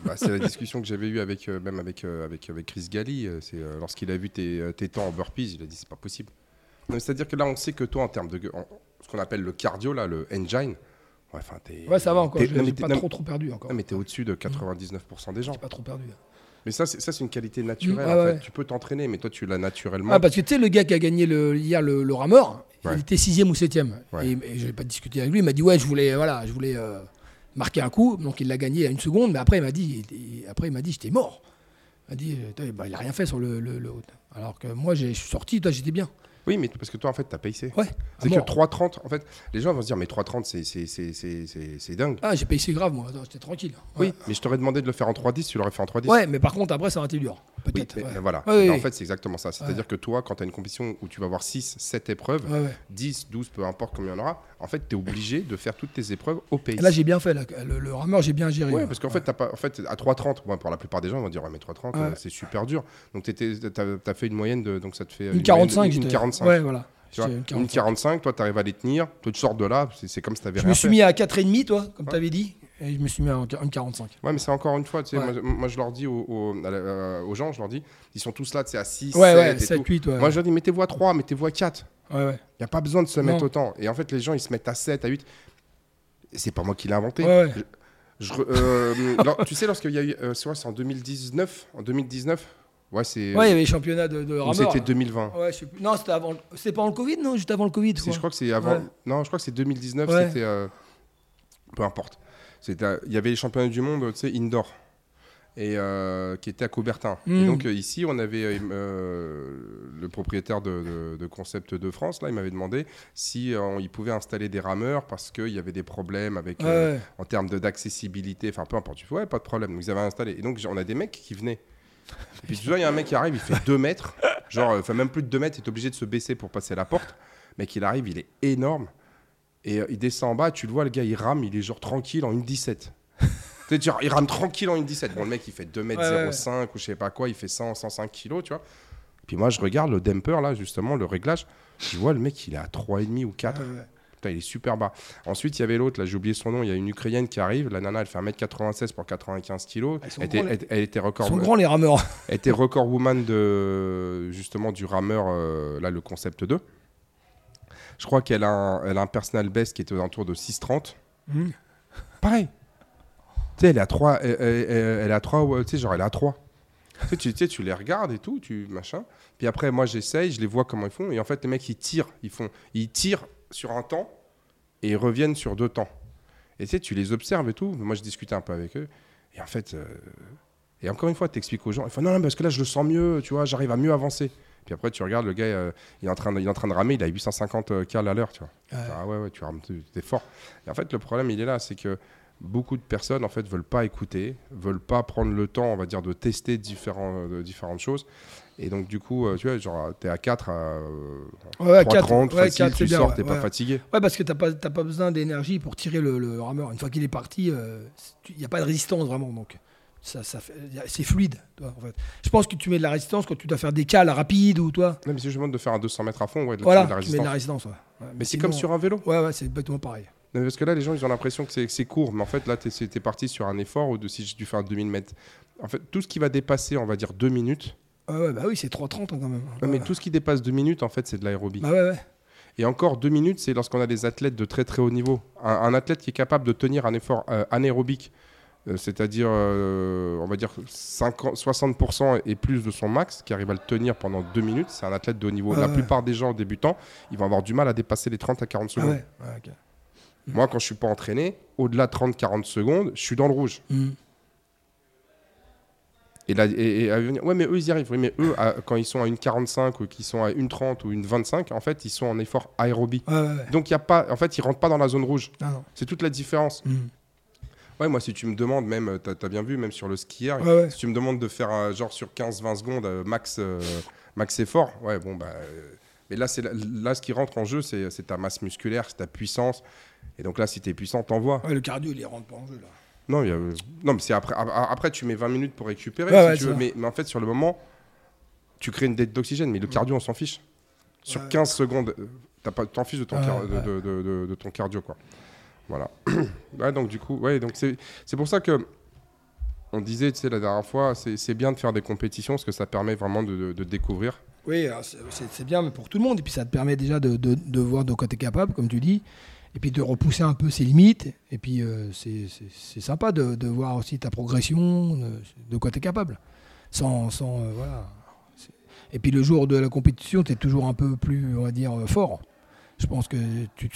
Speaker 1: bah, c'est la discussion que j'avais eue avec euh, même avec, euh, avec avec Chris euh, c'est lorsqu'il a vu tes, tes temps en burpees, il a dit c'est pas possible. C'est-à-dire que là, on sait que toi, en termes de en- ce qu'on appelle le cardio, là, le engine, ouais, enfin, t'es.
Speaker 2: Ouais, ça va encore, j'ai
Speaker 1: t'es-
Speaker 2: pas
Speaker 1: non,
Speaker 2: trop, trop perdu encore.
Speaker 1: non, mais t'es au-dessus de 99% des gens.
Speaker 2: Pas trop perdu.
Speaker 1: Mais ça, c'est ça, c'est une qualité naturelle.
Speaker 2: Mm,
Speaker 1: en
Speaker 2: ouais,
Speaker 1: fait.
Speaker 2: ouais.
Speaker 1: Tu peux t'entraîner, mais toi, tu l'as naturellement.
Speaker 2: Ah, parce que tu sais, le gars qui a gagné le, hier le, le rameur,
Speaker 1: Ouais.
Speaker 2: il était sixième ou septième.
Speaker 1: Ouais.
Speaker 2: Et, et je n'ai pas discuté avec lui. Il m'a dit Ouais, je voulais, voilà, je voulais euh, marquer un coup. Donc il l'a gagné à une seconde. Mais après, il m'a dit après, il m'a dit J'étais mort. Il m'a dit Putain, bah, Il n'a rien fait sur le, le, le haut. Alors que moi, je suis sorti, toi, j'étais bien.
Speaker 1: Oui, mais parce que toi, en fait, t'as payé.
Speaker 2: Ouais.
Speaker 1: C'est
Speaker 2: à
Speaker 1: que
Speaker 2: mort.
Speaker 1: 3,30, en fait, les gens vont se dire, mais 3,30, c'est- dingue.
Speaker 2: Ah, j'ai payé c'est grave, moi. J'étais tranquille.
Speaker 1: Oui,
Speaker 2: Ouais.
Speaker 1: mais je t'aurais demandé de le faire en 3,10, tu l'aurais fait en 3,10.
Speaker 2: Ouais, mais par contre, après, ça aurait été dur.
Speaker 1: Oui,
Speaker 2: Peut-être.
Speaker 1: mais-
Speaker 2: ouais.
Speaker 1: voilà.
Speaker 2: Ouais, oui.
Speaker 1: En fait, c'est exactement ça. C'est-à-dire que toi, quand tu as une compétition où tu vas avoir 6, 7 épreuves,
Speaker 2: Ouais, ouais.
Speaker 1: 10, 12, peu importe combien il y en aura, en fait, tu es obligé de faire toutes tes épreuves au.
Speaker 2: Et Là, j'ai bien fait. là. Le, le rameur, j'ai bien géré.
Speaker 1: Ouais. parce qu'en fait, t'as pas, en fait, à 3,30, bon, pour la plupart des gens, ils vont dire, ouais, mais 3,30,
Speaker 2: Ouais.
Speaker 1: euh, c'est super dur. Donc, tu as, fait une moyenne de. Donc, ça te fait. euh,
Speaker 2: Une
Speaker 1: moyenne
Speaker 2: 45.
Speaker 1: de- Une,
Speaker 2: j'étais-
Speaker 1: 45.
Speaker 2: Ouais, voilà.
Speaker 1: Tu vois,
Speaker 2: J'étais
Speaker 1: une 45, toi, tu arrives à les tenir. Toi, tu sors de là, c'est c'est comme si tu avais
Speaker 2: Je
Speaker 1: rien
Speaker 2: me suis
Speaker 1: fait.
Speaker 2: mis à 4,5, toi, comme
Speaker 1: Ouais.
Speaker 2: tu avais dit. Et je me suis mis à 1,45.
Speaker 1: Ouais, mais c'est encore une fois, tu sais,
Speaker 2: Ouais.
Speaker 1: moi, moi, je leur dis aux, aux- euh, aux gens, je leur dis, ils sont tous là, tu sais, à 6,
Speaker 2: Ouais,
Speaker 1: 7
Speaker 2: ouais,
Speaker 1: et
Speaker 2: 7,
Speaker 1: tout.
Speaker 2: 8, ouais.
Speaker 1: Moi, je leur dis, mettez-vous à 3, mettez-vous à 4.
Speaker 2: ouais, ouais.
Speaker 1: Il n'y a pas besoin de se
Speaker 2: Non.
Speaker 1: mettre autant. Et en fait, les gens, ils se mettent à 7, à 8. Et c'est pas moi qui l'ai inventé. Je- je euh, lors- tu sais, lorsqu'il y a eu. euh, c'est en 2019. En 2019 Ouais, c'est.
Speaker 2: Ouais, il y avait les championnats de, de
Speaker 1: c'était
Speaker 2: là.
Speaker 1: 2020.
Speaker 2: Ouais, je sais plus. Non, c'était avant. C'était pendant le Covid, non? Juste avant le Covid. Quoi.
Speaker 1: je crois que c'est avant.
Speaker 2: Ouais.
Speaker 1: Non, je crois que c'est 2019.
Speaker 2: Ouais.
Speaker 1: C'était. euh, Peu importe. Il y avait les championnats du monde, tu sais, indoor. Et euh, qui était à Coubertin. Et
Speaker 2: Mm.
Speaker 1: donc euh, ici, on avait euh, le propriétaire de, de- de Concept de France, là, il m'avait demandé si il pouvait installer des rameurs parce qu'il y avait des problèmes avec
Speaker 2: Ouais,
Speaker 1: en termes d'accessibilité, enfin peu importe. Ouais, pas de problème. Donc ils avaient installé. Et donc on a des mecs qui venaient. Et puis tu vois, il y a un mec qui arrive, il fait 2 mètres, genre, enfin même plus de 2 mètres, il est obligé de se baisser pour passer la porte. Mec, il arrive, il est énorme. Et euh, il descend en bas, tu le vois, le gars, il rame, il est genre tranquille en une 17. tu sais, genre, il rame tranquille en une 17. Bon, le mec, il fait 2 mètres
Speaker 2: Ouais, ouais.
Speaker 1: 05 ou je sais pas quoi, il fait 100, 105 kilos, tu vois. Puis moi, je regarde le damper, là, justement, le réglage. Je vois le mec, il est à 3,5 ou 4.
Speaker 2: Ouais.
Speaker 1: Putain, il est super bas. Ensuite, il y avait l'autre, là, j'ai oublié son nom. Il y a une Ukrainienne qui arrive. La nana, elle fait 1m96 pour 95 kilos. Elle était,
Speaker 2: les-
Speaker 1: elle, elle était record,
Speaker 2: Ils sont grands, les rameurs.
Speaker 1: elle était record woman de, justement, du rameur, euh, là, le concept 2. Je crois qu'elle a, un- elle a un personal best qui était aux alentours de 6,30.
Speaker 2: Mhm.
Speaker 1: Pareil. Tu sais, elle est à 3. Elle, elle- elle- elle est à 3, ouais, tu sais, genre, elle est à 3. tu, sais, tu, tu sais, tu les regardes et tout, tu machin. Puis après, moi, j'essaye, je les vois comment ils font. Et en fait, les mecs, ils tirent. Ils, font, ils tirent sur un temps et ils reviennent sur deux temps. Et tu sais, tu les observes et tout. Moi, je discutais un peu avec eux. Et en fait, euh, et encore une fois, tu expliques aux gens. Ils font non, non, parce que là, je le sens mieux, tu vois, j'arrive à mieux avancer. Puis après, tu regardes, le gars, euh, il, est en train de, il est en train de ramer, il a 850 cales à l'heure, tu vois.
Speaker 2: Ouais.
Speaker 1: Ah ouais, ouais, tu rames, tu es fort. Et en fait, le problème, il est là, c'est que beaucoup de personnes, en fait, veulent pas écouter, veulent pas prendre le temps, on va dire, de tester différents, de différentes choses. Et donc, du coup, euh, tu vois, genre, t'es à 4, à euh,
Speaker 2: Ouais,
Speaker 1: 3,30,
Speaker 2: 4, ouais,
Speaker 1: facile,
Speaker 2: 4,
Speaker 1: tu
Speaker 2: bien.
Speaker 1: sors,
Speaker 2: ouais,
Speaker 1: t'es pas
Speaker 2: ouais.
Speaker 1: fatigué.
Speaker 2: Ouais, parce que t'as pas, t'as pas besoin d'énergie pour tirer le, le rameur. Une fois qu'il est parti, il n'y a pas de résistance vraiment. Donc, ça, ça c'est fluide. Toi, en fait. Je pense que tu mets de la résistance quand tu dois faire des cales rapides ou toi.
Speaker 1: Non, mais si je demande de faire un 200 mètres à fond, ouais, là,
Speaker 2: Voilà,
Speaker 1: tu mets de la
Speaker 2: de
Speaker 1: résistance.
Speaker 2: résistance. ouais. Ouais,
Speaker 1: Mais c'est comme sur un vélo.
Speaker 2: Ouais, ouais, c'est exactement pareil.
Speaker 1: Non, Parce que là, les gens, ils ont l'impression que c'est- court, mais en fait, là, tu es, parti sur un effort ou de si tu fais un 2000 mètres. En fait, tout ce qui va dépasser, on va dire, 2 minutes,
Speaker 2: Ouais, ouais, bah oui, c'est 3,30 hein, quand même.
Speaker 1: mais tout ce qui dépasse 2 minutes, en fait, c'est de l'aérobie.
Speaker 2: Bah ouais, ouais.
Speaker 1: Et encore, 2 minutes, c'est lorsqu'on a des athlètes de très très haut niveau. Un, un athlète qui est capable de tenir un effort euh, anaérobique, c'est-à-dire, euh, on va dire, 50 60% et plus de son max, qui arrive à le tenir pendant 2 minutes, c'est un athlète de haut niveau. La
Speaker 2: ouais.
Speaker 1: plupart des gens débutants, ils vont avoir du mal à dépasser les 30 à 40
Speaker 2: Ah
Speaker 1: secondes.
Speaker 2: ok.
Speaker 1: Moi, quand je suis pas entraîné, au-delà de 30-40 secondes, je suis dans le rouge.
Speaker 2: Mhm.
Speaker 1: Et là, et, et à venir- ouais, mais eux, ils y arrivent. Oui, mais eux, à- quand ils sont à une 45 ou qu'ils sont à une 30 ou une 25, en fait, ils sont en effort aérobie.
Speaker 2: Ouais, ouais, ouais.
Speaker 1: Donc, il y a pas, en fait, ils rentrent pas dans la zone rouge.
Speaker 2: Ah.
Speaker 1: C'est toute la différence.
Speaker 2: Mhm.
Speaker 1: Ouais, moi, si tu me demandes, même, tu as, bien vu, même sur le skier,
Speaker 2: Ouais, ouais.
Speaker 1: si tu me demandes de faire un genre sur 15-20 secondes, euh, max, euh, max effort, ouais, bon, bah. euh, mais là, la- là, ce qui rentre en jeu, c'est ta masse musculaire, c'est ta puissance. Et donc là, si tu es puissant, t'envoies.
Speaker 2: Ouais, le cardio, il rentre pas en jeu là.
Speaker 1: Non, il y a- non mais c'est après, après, tu mets 20 minutes pour récupérer, si tu veux. Mais, mais en fait, sur le moment, tu crées une dette d'oxygène, mais le cardio, on s'en fiche. Sur
Speaker 2: Ouais.
Speaker 1: 15 secondes, euh, t'as t'en fiches de ton, de ton cardio, quoi. Voilà. donc du coup, donc c'est pour ça que on disait, la dernière fois, c'est bien de faire des compétitions parce que ça permet vraiment de, de- découvrir.
Speaker 2: Oui, alors c'est- bien pour tout le monde. Et puis ça te permet déjà de, de- voir de quoi tu es capable, comme tu dis. Et puis de repousser un peu ses limites. Et puis euh, c'est sympa de, voir aussi ta progression, de, quoi tu es capable. Sans. sans euh, voilà. Et puis le jour de la compétition, tu es toujours un peu plus, on va dire, euh, fort. Je pense que tu,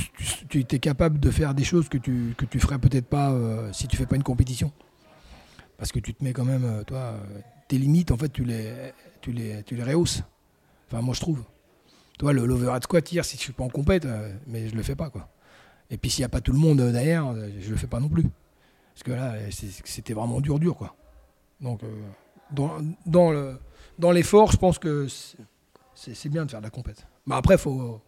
Speaker 2: tu, es capable de faire des choses que tu, que tu ferais peut-être pas euh, si tu fais pas une compétition. Parce que tu te mets quand même, euh, toi, euh, tes limites, en fait, tu les, tu les, tu les rehausses. Enfin, moi, je trouve. Toi, le l'overhead squat hier, si je suis pas en compète, mais je le fais pas, quoi. Et puis, s'il n'y a pas tout le monde derrière, je le fais pas non plus. Parce que là, c'était vraiment dur, dur, quoi. Donc, dans, dans le dans l'effort, je pense que c'est bien de faire de la compète. Mais après, faut.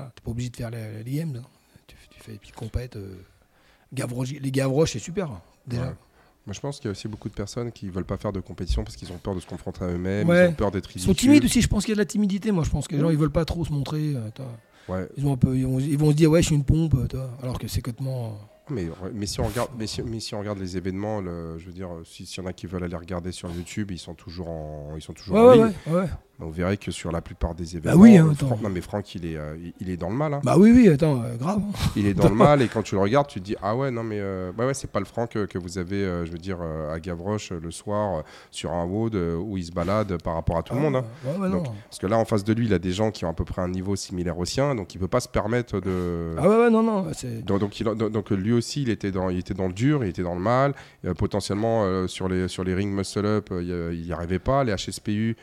Speaker 2: Voilà, t'es pas obligé de faire les, les games. hein. Tu, tu fais des petites compètes. euh, Gavroche- les Gavroches, c'est super, déjà.
Speaker 1: Ouais. Moi, je pense qu'il y a aussi beaucoup de personnes qui veulent pas faire de compétition parce qu'ils ont peur de se confronter à eux-mêmes,
Speaker 2: Ouais.
Speaker 1: ils ont peur d'être
Speaker 2: Ils sont timides aussi, je pense qu'il y a de la timidité. Moi, je pense que les gens, ils veulent pas trop se montrer. euh. Ils, ont un peu, ils, vont, ils vont se dire, ouais, je suis une pompe, alors que c'est complètement.
Speaker 1: Mais, mais, si on regarde, mais, si, mais si on regarde les événements, le, je veux dire, s'il y en a qui veulent aller regarder sur YouTube, ils sont toujours en, ils sont toujours
Speaker 2: Ouais,
Speaker 1: en
Speaker 2: ouais,
Speaker 1: ligne.
Speaker 2: ouais, ouais.
Speaker 1: Vous verrez que sur la plupart des
Speaker 2: Bah
Speaker 1: événements,
Speaker 2: oui, hein,
Speaker 1: non mais Franck, il est, euh, il- il est dans le mal. hein.
Speaker 2: Bah oui, oui, attends, euh, grave.
Speaker 1: Il est dans le mal et quand tu le regardes, tu te dis ah ouais non mais euh, bah ouais c'est pas le Franck euh, que vous avez, euh, je veux dire à Gavroche le soir sur un euh, où il se balade par rapport à tout le monde. hein.
Speaker 2: Ouais, ouais, non.
Speaker 1: Donc, Parce que là en face de lui, il a des gens qui ont à peu près un niveau similaire au sien, donc il peut pas se permettre de.
Speaker 2: Ah ouais, ouais, non, non. c'est-
Speaker 1: Donc, donc, il- donc- donc, lui aussi, il était, dans, il était dans le dur, il était dans le mal. Potentiellement, sur, les, sur les rings muscle-up, euh, il n'y arrivait pas. Les HSPU,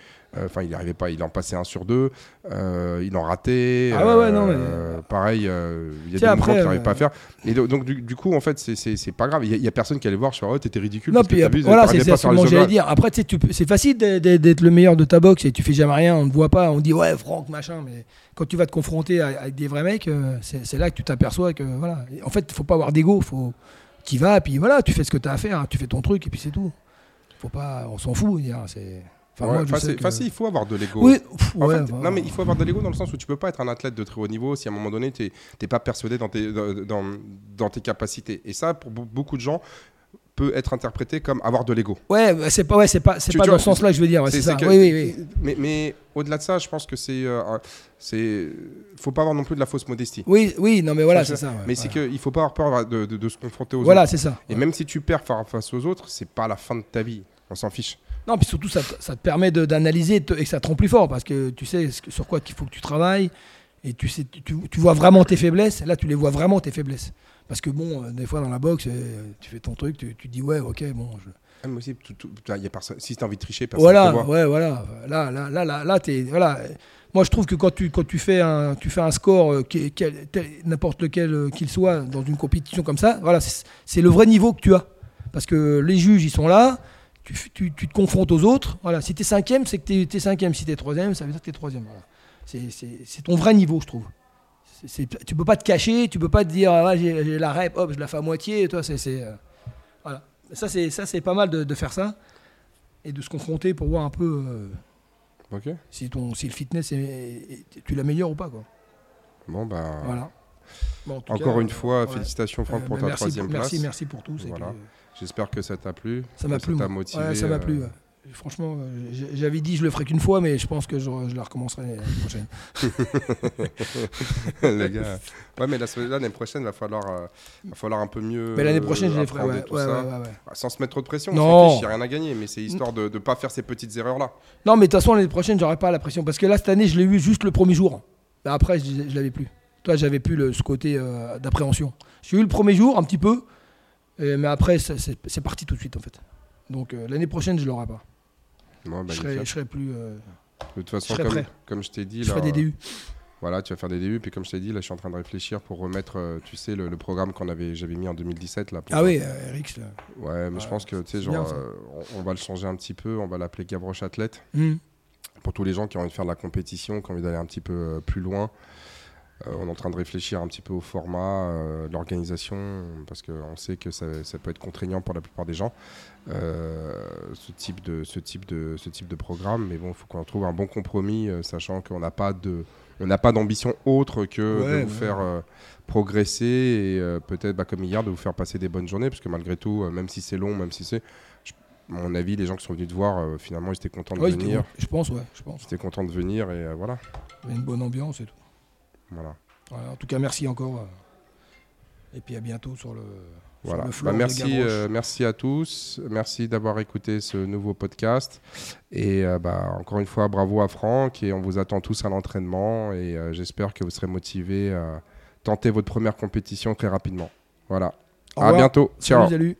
Speaker 1: enfin, il n'y arrivait pas. Il en passait un sur deux. euh, il en ratait.
Speaker 2: Ah ouais, ouais, non, mais-
Speaker 1: euh, Pareil, euh, il y a
Speaker 2: Tiens,
Speaker 1: des mouvements
Speaker 2: après,
Speaker 1: qu'il n'arrivait
Speaker 2: euh,
Speaker 1: pas à faire. Et do- donc, du, du coup, en fait, c'est- pas grave. Il n'y a, personne qui allait voir. Je fais, oh, t'étais ridicule.
Speaker 2: Non, puis
Speaker 1: vu,
Speaker 2: voilà, c'est ce que j'allais dire. Après, c'est facile d'être- le meilleur de ta boxe et tu fais jamais rien, on ne voit pas, on dit ouais, Franck, machin, mais quand tu vas te confronter avec des vrais mecs, euh, c'est là que tu t'aperçois que voilà. En fait, il faut pas avoir d'ego, faut tu vas, puis voilà, tu fais ce que tu as à faire, tu fais ton truc et puis c'est tout. Faut pas, on s'en fout, c'est. Enfin,
Speaker 1: Ouais,
Speaker 2: moi, je
Speaker 1: enfin,
Speaker 2: sais
Speaker 1: c'est-
Speaker 2: que-
Speaker 1: enfin, si, il faut avoir de l'ego.
Speaker 2: Oui, pff,
Speaker 1: En
Speaker 2: ouais,
Speaker 1: fait, non, mais il faut avoir de l'ego dans le sens où tu peux pas être un athlète de très haut niveau si à un moment donné, tu n'es pas persuadé dans tes, dans, dans- tes capacités. Et ça, pour be- beaucoup de gens, peut être interprété comme avoir de l'ego.
Speaker 2: Ouais, bah, c'est pas, ouais, c'est pas, c'est pas dans ce sens-là que je veux dire. ouais, c'est ça.
Speaker 1: que-
Speaker 2: Oui, oui, oui.
Speaker 1: Mais, mais au-delà de ça, je pense que c'est. euh, c'est faut pas avoir non plus de la fausse modestie.
Speaker 2: Oui, oui, non, mais voilà, c'est ça. ouais,
Speaker 1: mais c'est
Speaker 2: voilà.
Speaker 1: qu'il faut pas avoir peur de, de- de se confronter aux
Speaker 2: Voilà,
Speaker 1: autres.
Speaker 2: c'est ça.
Speaker 1: Et même si tu perds fa- face aux autres, c'est pas la fin de ta vie. On s'en fiche.
Speaker 2: Non, puis surtout, ça, te- ça te permet d'analyser et que ça te rend plus fort parce que tu sais sur quoi qu'il faut que tu travailles et tu, sais, tu, tu- tu vois vraiment tes faiblesses. Là, tu les vois vraiment tes faiblesses. Parce que bon, euh, des fois dans la boxe, euh, tu fais ton truc, tu, tu dis ouais, ok, bon. je-
Speaker 1: Ah, mais aussi, tout- tout- il y a personne, si tu as envie de tricher, personne
Speaker 2: Voilà,
Speaker 1: te voit.
Speaker 2: ouais, voilà. Là, là, là, là, là, t'es- voilà. Moi, je trouve que quand tu, quand tu, fais, un, tu fais un score, euh, n'importe lequel qu'il soit, dans une compétition comme ça, voilà, c'est le vrai niveau que tu as. Parce que les juges, ils sont là, tu, f- tu, tu te confrontes aux autres. Voilà. Si tu es cinquième, c'est que tu es, cinquième. Si tu es troisième, ça veut dire que tu es troisième. Voilà. C'est- ton vrai niveau, je trouve. Tu peux pas te cacher, tu peux pas te dire, ah, j'ai la rep, hop, je la fais à moitié. Et toi, c'est. c'est, euh, voilà. Ça, c'est ça, c'est pas mal de, de faire ça et de se confronter pour voir un peu euh, si, ton, si le fitness, est, tu l'améliores ou pas. Quoi.
Speaker 1: Bon, bah.
Speaker 2: Voilà. Bon, en
Speaker 1: Encore
Speaker 2: cas,
Speaker 1: une
Speaker 2: euh,
Speaker 1: fois,
Speaker 2: ouais.
Speaker 1: félicitations Franck
Speaker 2: Euh,
Speaker 1: pour
Speaker 2: bah,
Speaker 1: ta
Speaker 2: merci,
Speaker 1: troisième place.
Speaker 2: merci, merci pour tout.
Speaker 1: Voilà. J'espère que ça t'a plu.
Speaker 2: Ça m'a plu.
Speaker 1: t'a
Speaker 2: moi.
Speaker 1: motivé.
Speaker 2: Ouais, ça m'a
Speaker 1: euh,
Speaker 2: plu. ouais. Franchement, euh, j'avais dit je le ferai qu'une fois, mais je pense que je, je la recommencerai l'année prochaine.
Speaker 1: les gars. Ouais, mais l'année prochaine, va falloir, euh, va falloir un peu mieux.
Speaker 2: Mais l'année
Speaker 1: euh,
Speaker 2: prochaine, je les ferai. Ouais, ouais,
Speaker 1: ça. Bah, Sans se mettre trop de pression.
Speaker 2: Non.
Speaker 1: Il n'y a rien à gagner, mais c'est histoire de ne pas faire ces petites erreurs-là.
Speaker 2: Non, mais de toute façon, l'année prochaine, j'aurai pas la pression. Parce que là, cette année, je l'ai eu juste le premier jour. Mais après, je, je l'avais plus. Toi, j'avais plus le, ce côté euh, d'appréhension. J'ai eu le premier jour, un petit peu. Et- mais après, c'est parti tout de suite, en fait. Donc, euh, l'année prochaine, je l'aurai pas.
Speaker 1: Bah,
Speaker 2: je, serai, je serai plus. euh,
Speaker 1: de toute façon, comme, je t'ai dit,
Speaker 2: je
Speaker 1: là,
Speaker 2: ferai des DU.
Speaker 1: Voilà, tu vas faire des DU. Puis comme je t'ai dit, là, je suis en train de réfléchir pour remettre, euh, tu sais, le, le programme qu'on avait, j'avais mis en 2017 là. pour-
Speaker 2: Ah oui, euh, Eric, là.
Speaker 1: Ouais, mais je pense que tu sais, genre,
Speaker 2: bien,
Speaker 1: euh, on, on va le changer un petit peu. On va l'appeler Gavroche Athlète
Speaker 2: Hmm.
Speaker 1: pour tous les gens qui ont envie de faire de la compétition, qui ont envie d'aller un petit peu euh, plus loin. Euh, on est en train de réfléchir un petit peu au format, euh, l'organisation, parce qu'on sait que ça, ça peut être contraignant pour la plupart des gens, euh, ce, type de, ce, type de, ce type de programme. Mais bon, il faut qu'on trouve un bon compromis, sachant qu'on n'a pas de... On n'a pas d'ambition autre que de vous
Speaker 2: ouais.
Speaker 1: faire euh, progresser et euh, peut-être, bah, comme hier, de vous faire passer des bonnes journées, parce que malgré tout, euh, même si c'est long, même si c'est... À mon avis, les gens qui sont venus te voir, finalement, ils étaient contents de
Speaker 2: Ouais,
Speaker 1: venir.
Speaker 2: je pense, ouais, je pense.
Speaker 1: Ils étaient contents de venir et voilà.
Speaker 2: Il y a une bonne ambiance et tout.
Speaker 1: Voilà.
Speaker 2: Voilà, en tout cas, merci encore. euh, Et puis à bientôt sur le, sur
Speaker 1: Voilà.
Speaker 2: le
Speaker 1: Bah, merci, euh, merci à tous. Merci d'avoir écouté ce nouveau podcast. Et euh, bah, encore une fois, bravo à Franck. Et on vous attend tous à l'entraînement. Et euh, j'espère que vous serez motivés à tenter votre première compétition très rapidement. Voilà.
Speaker 2: Au
Speaker 1: À
Speaker 2: revoir.
Speaker 1: bientôt. Ciao.
Speaker 2: Salut, salut.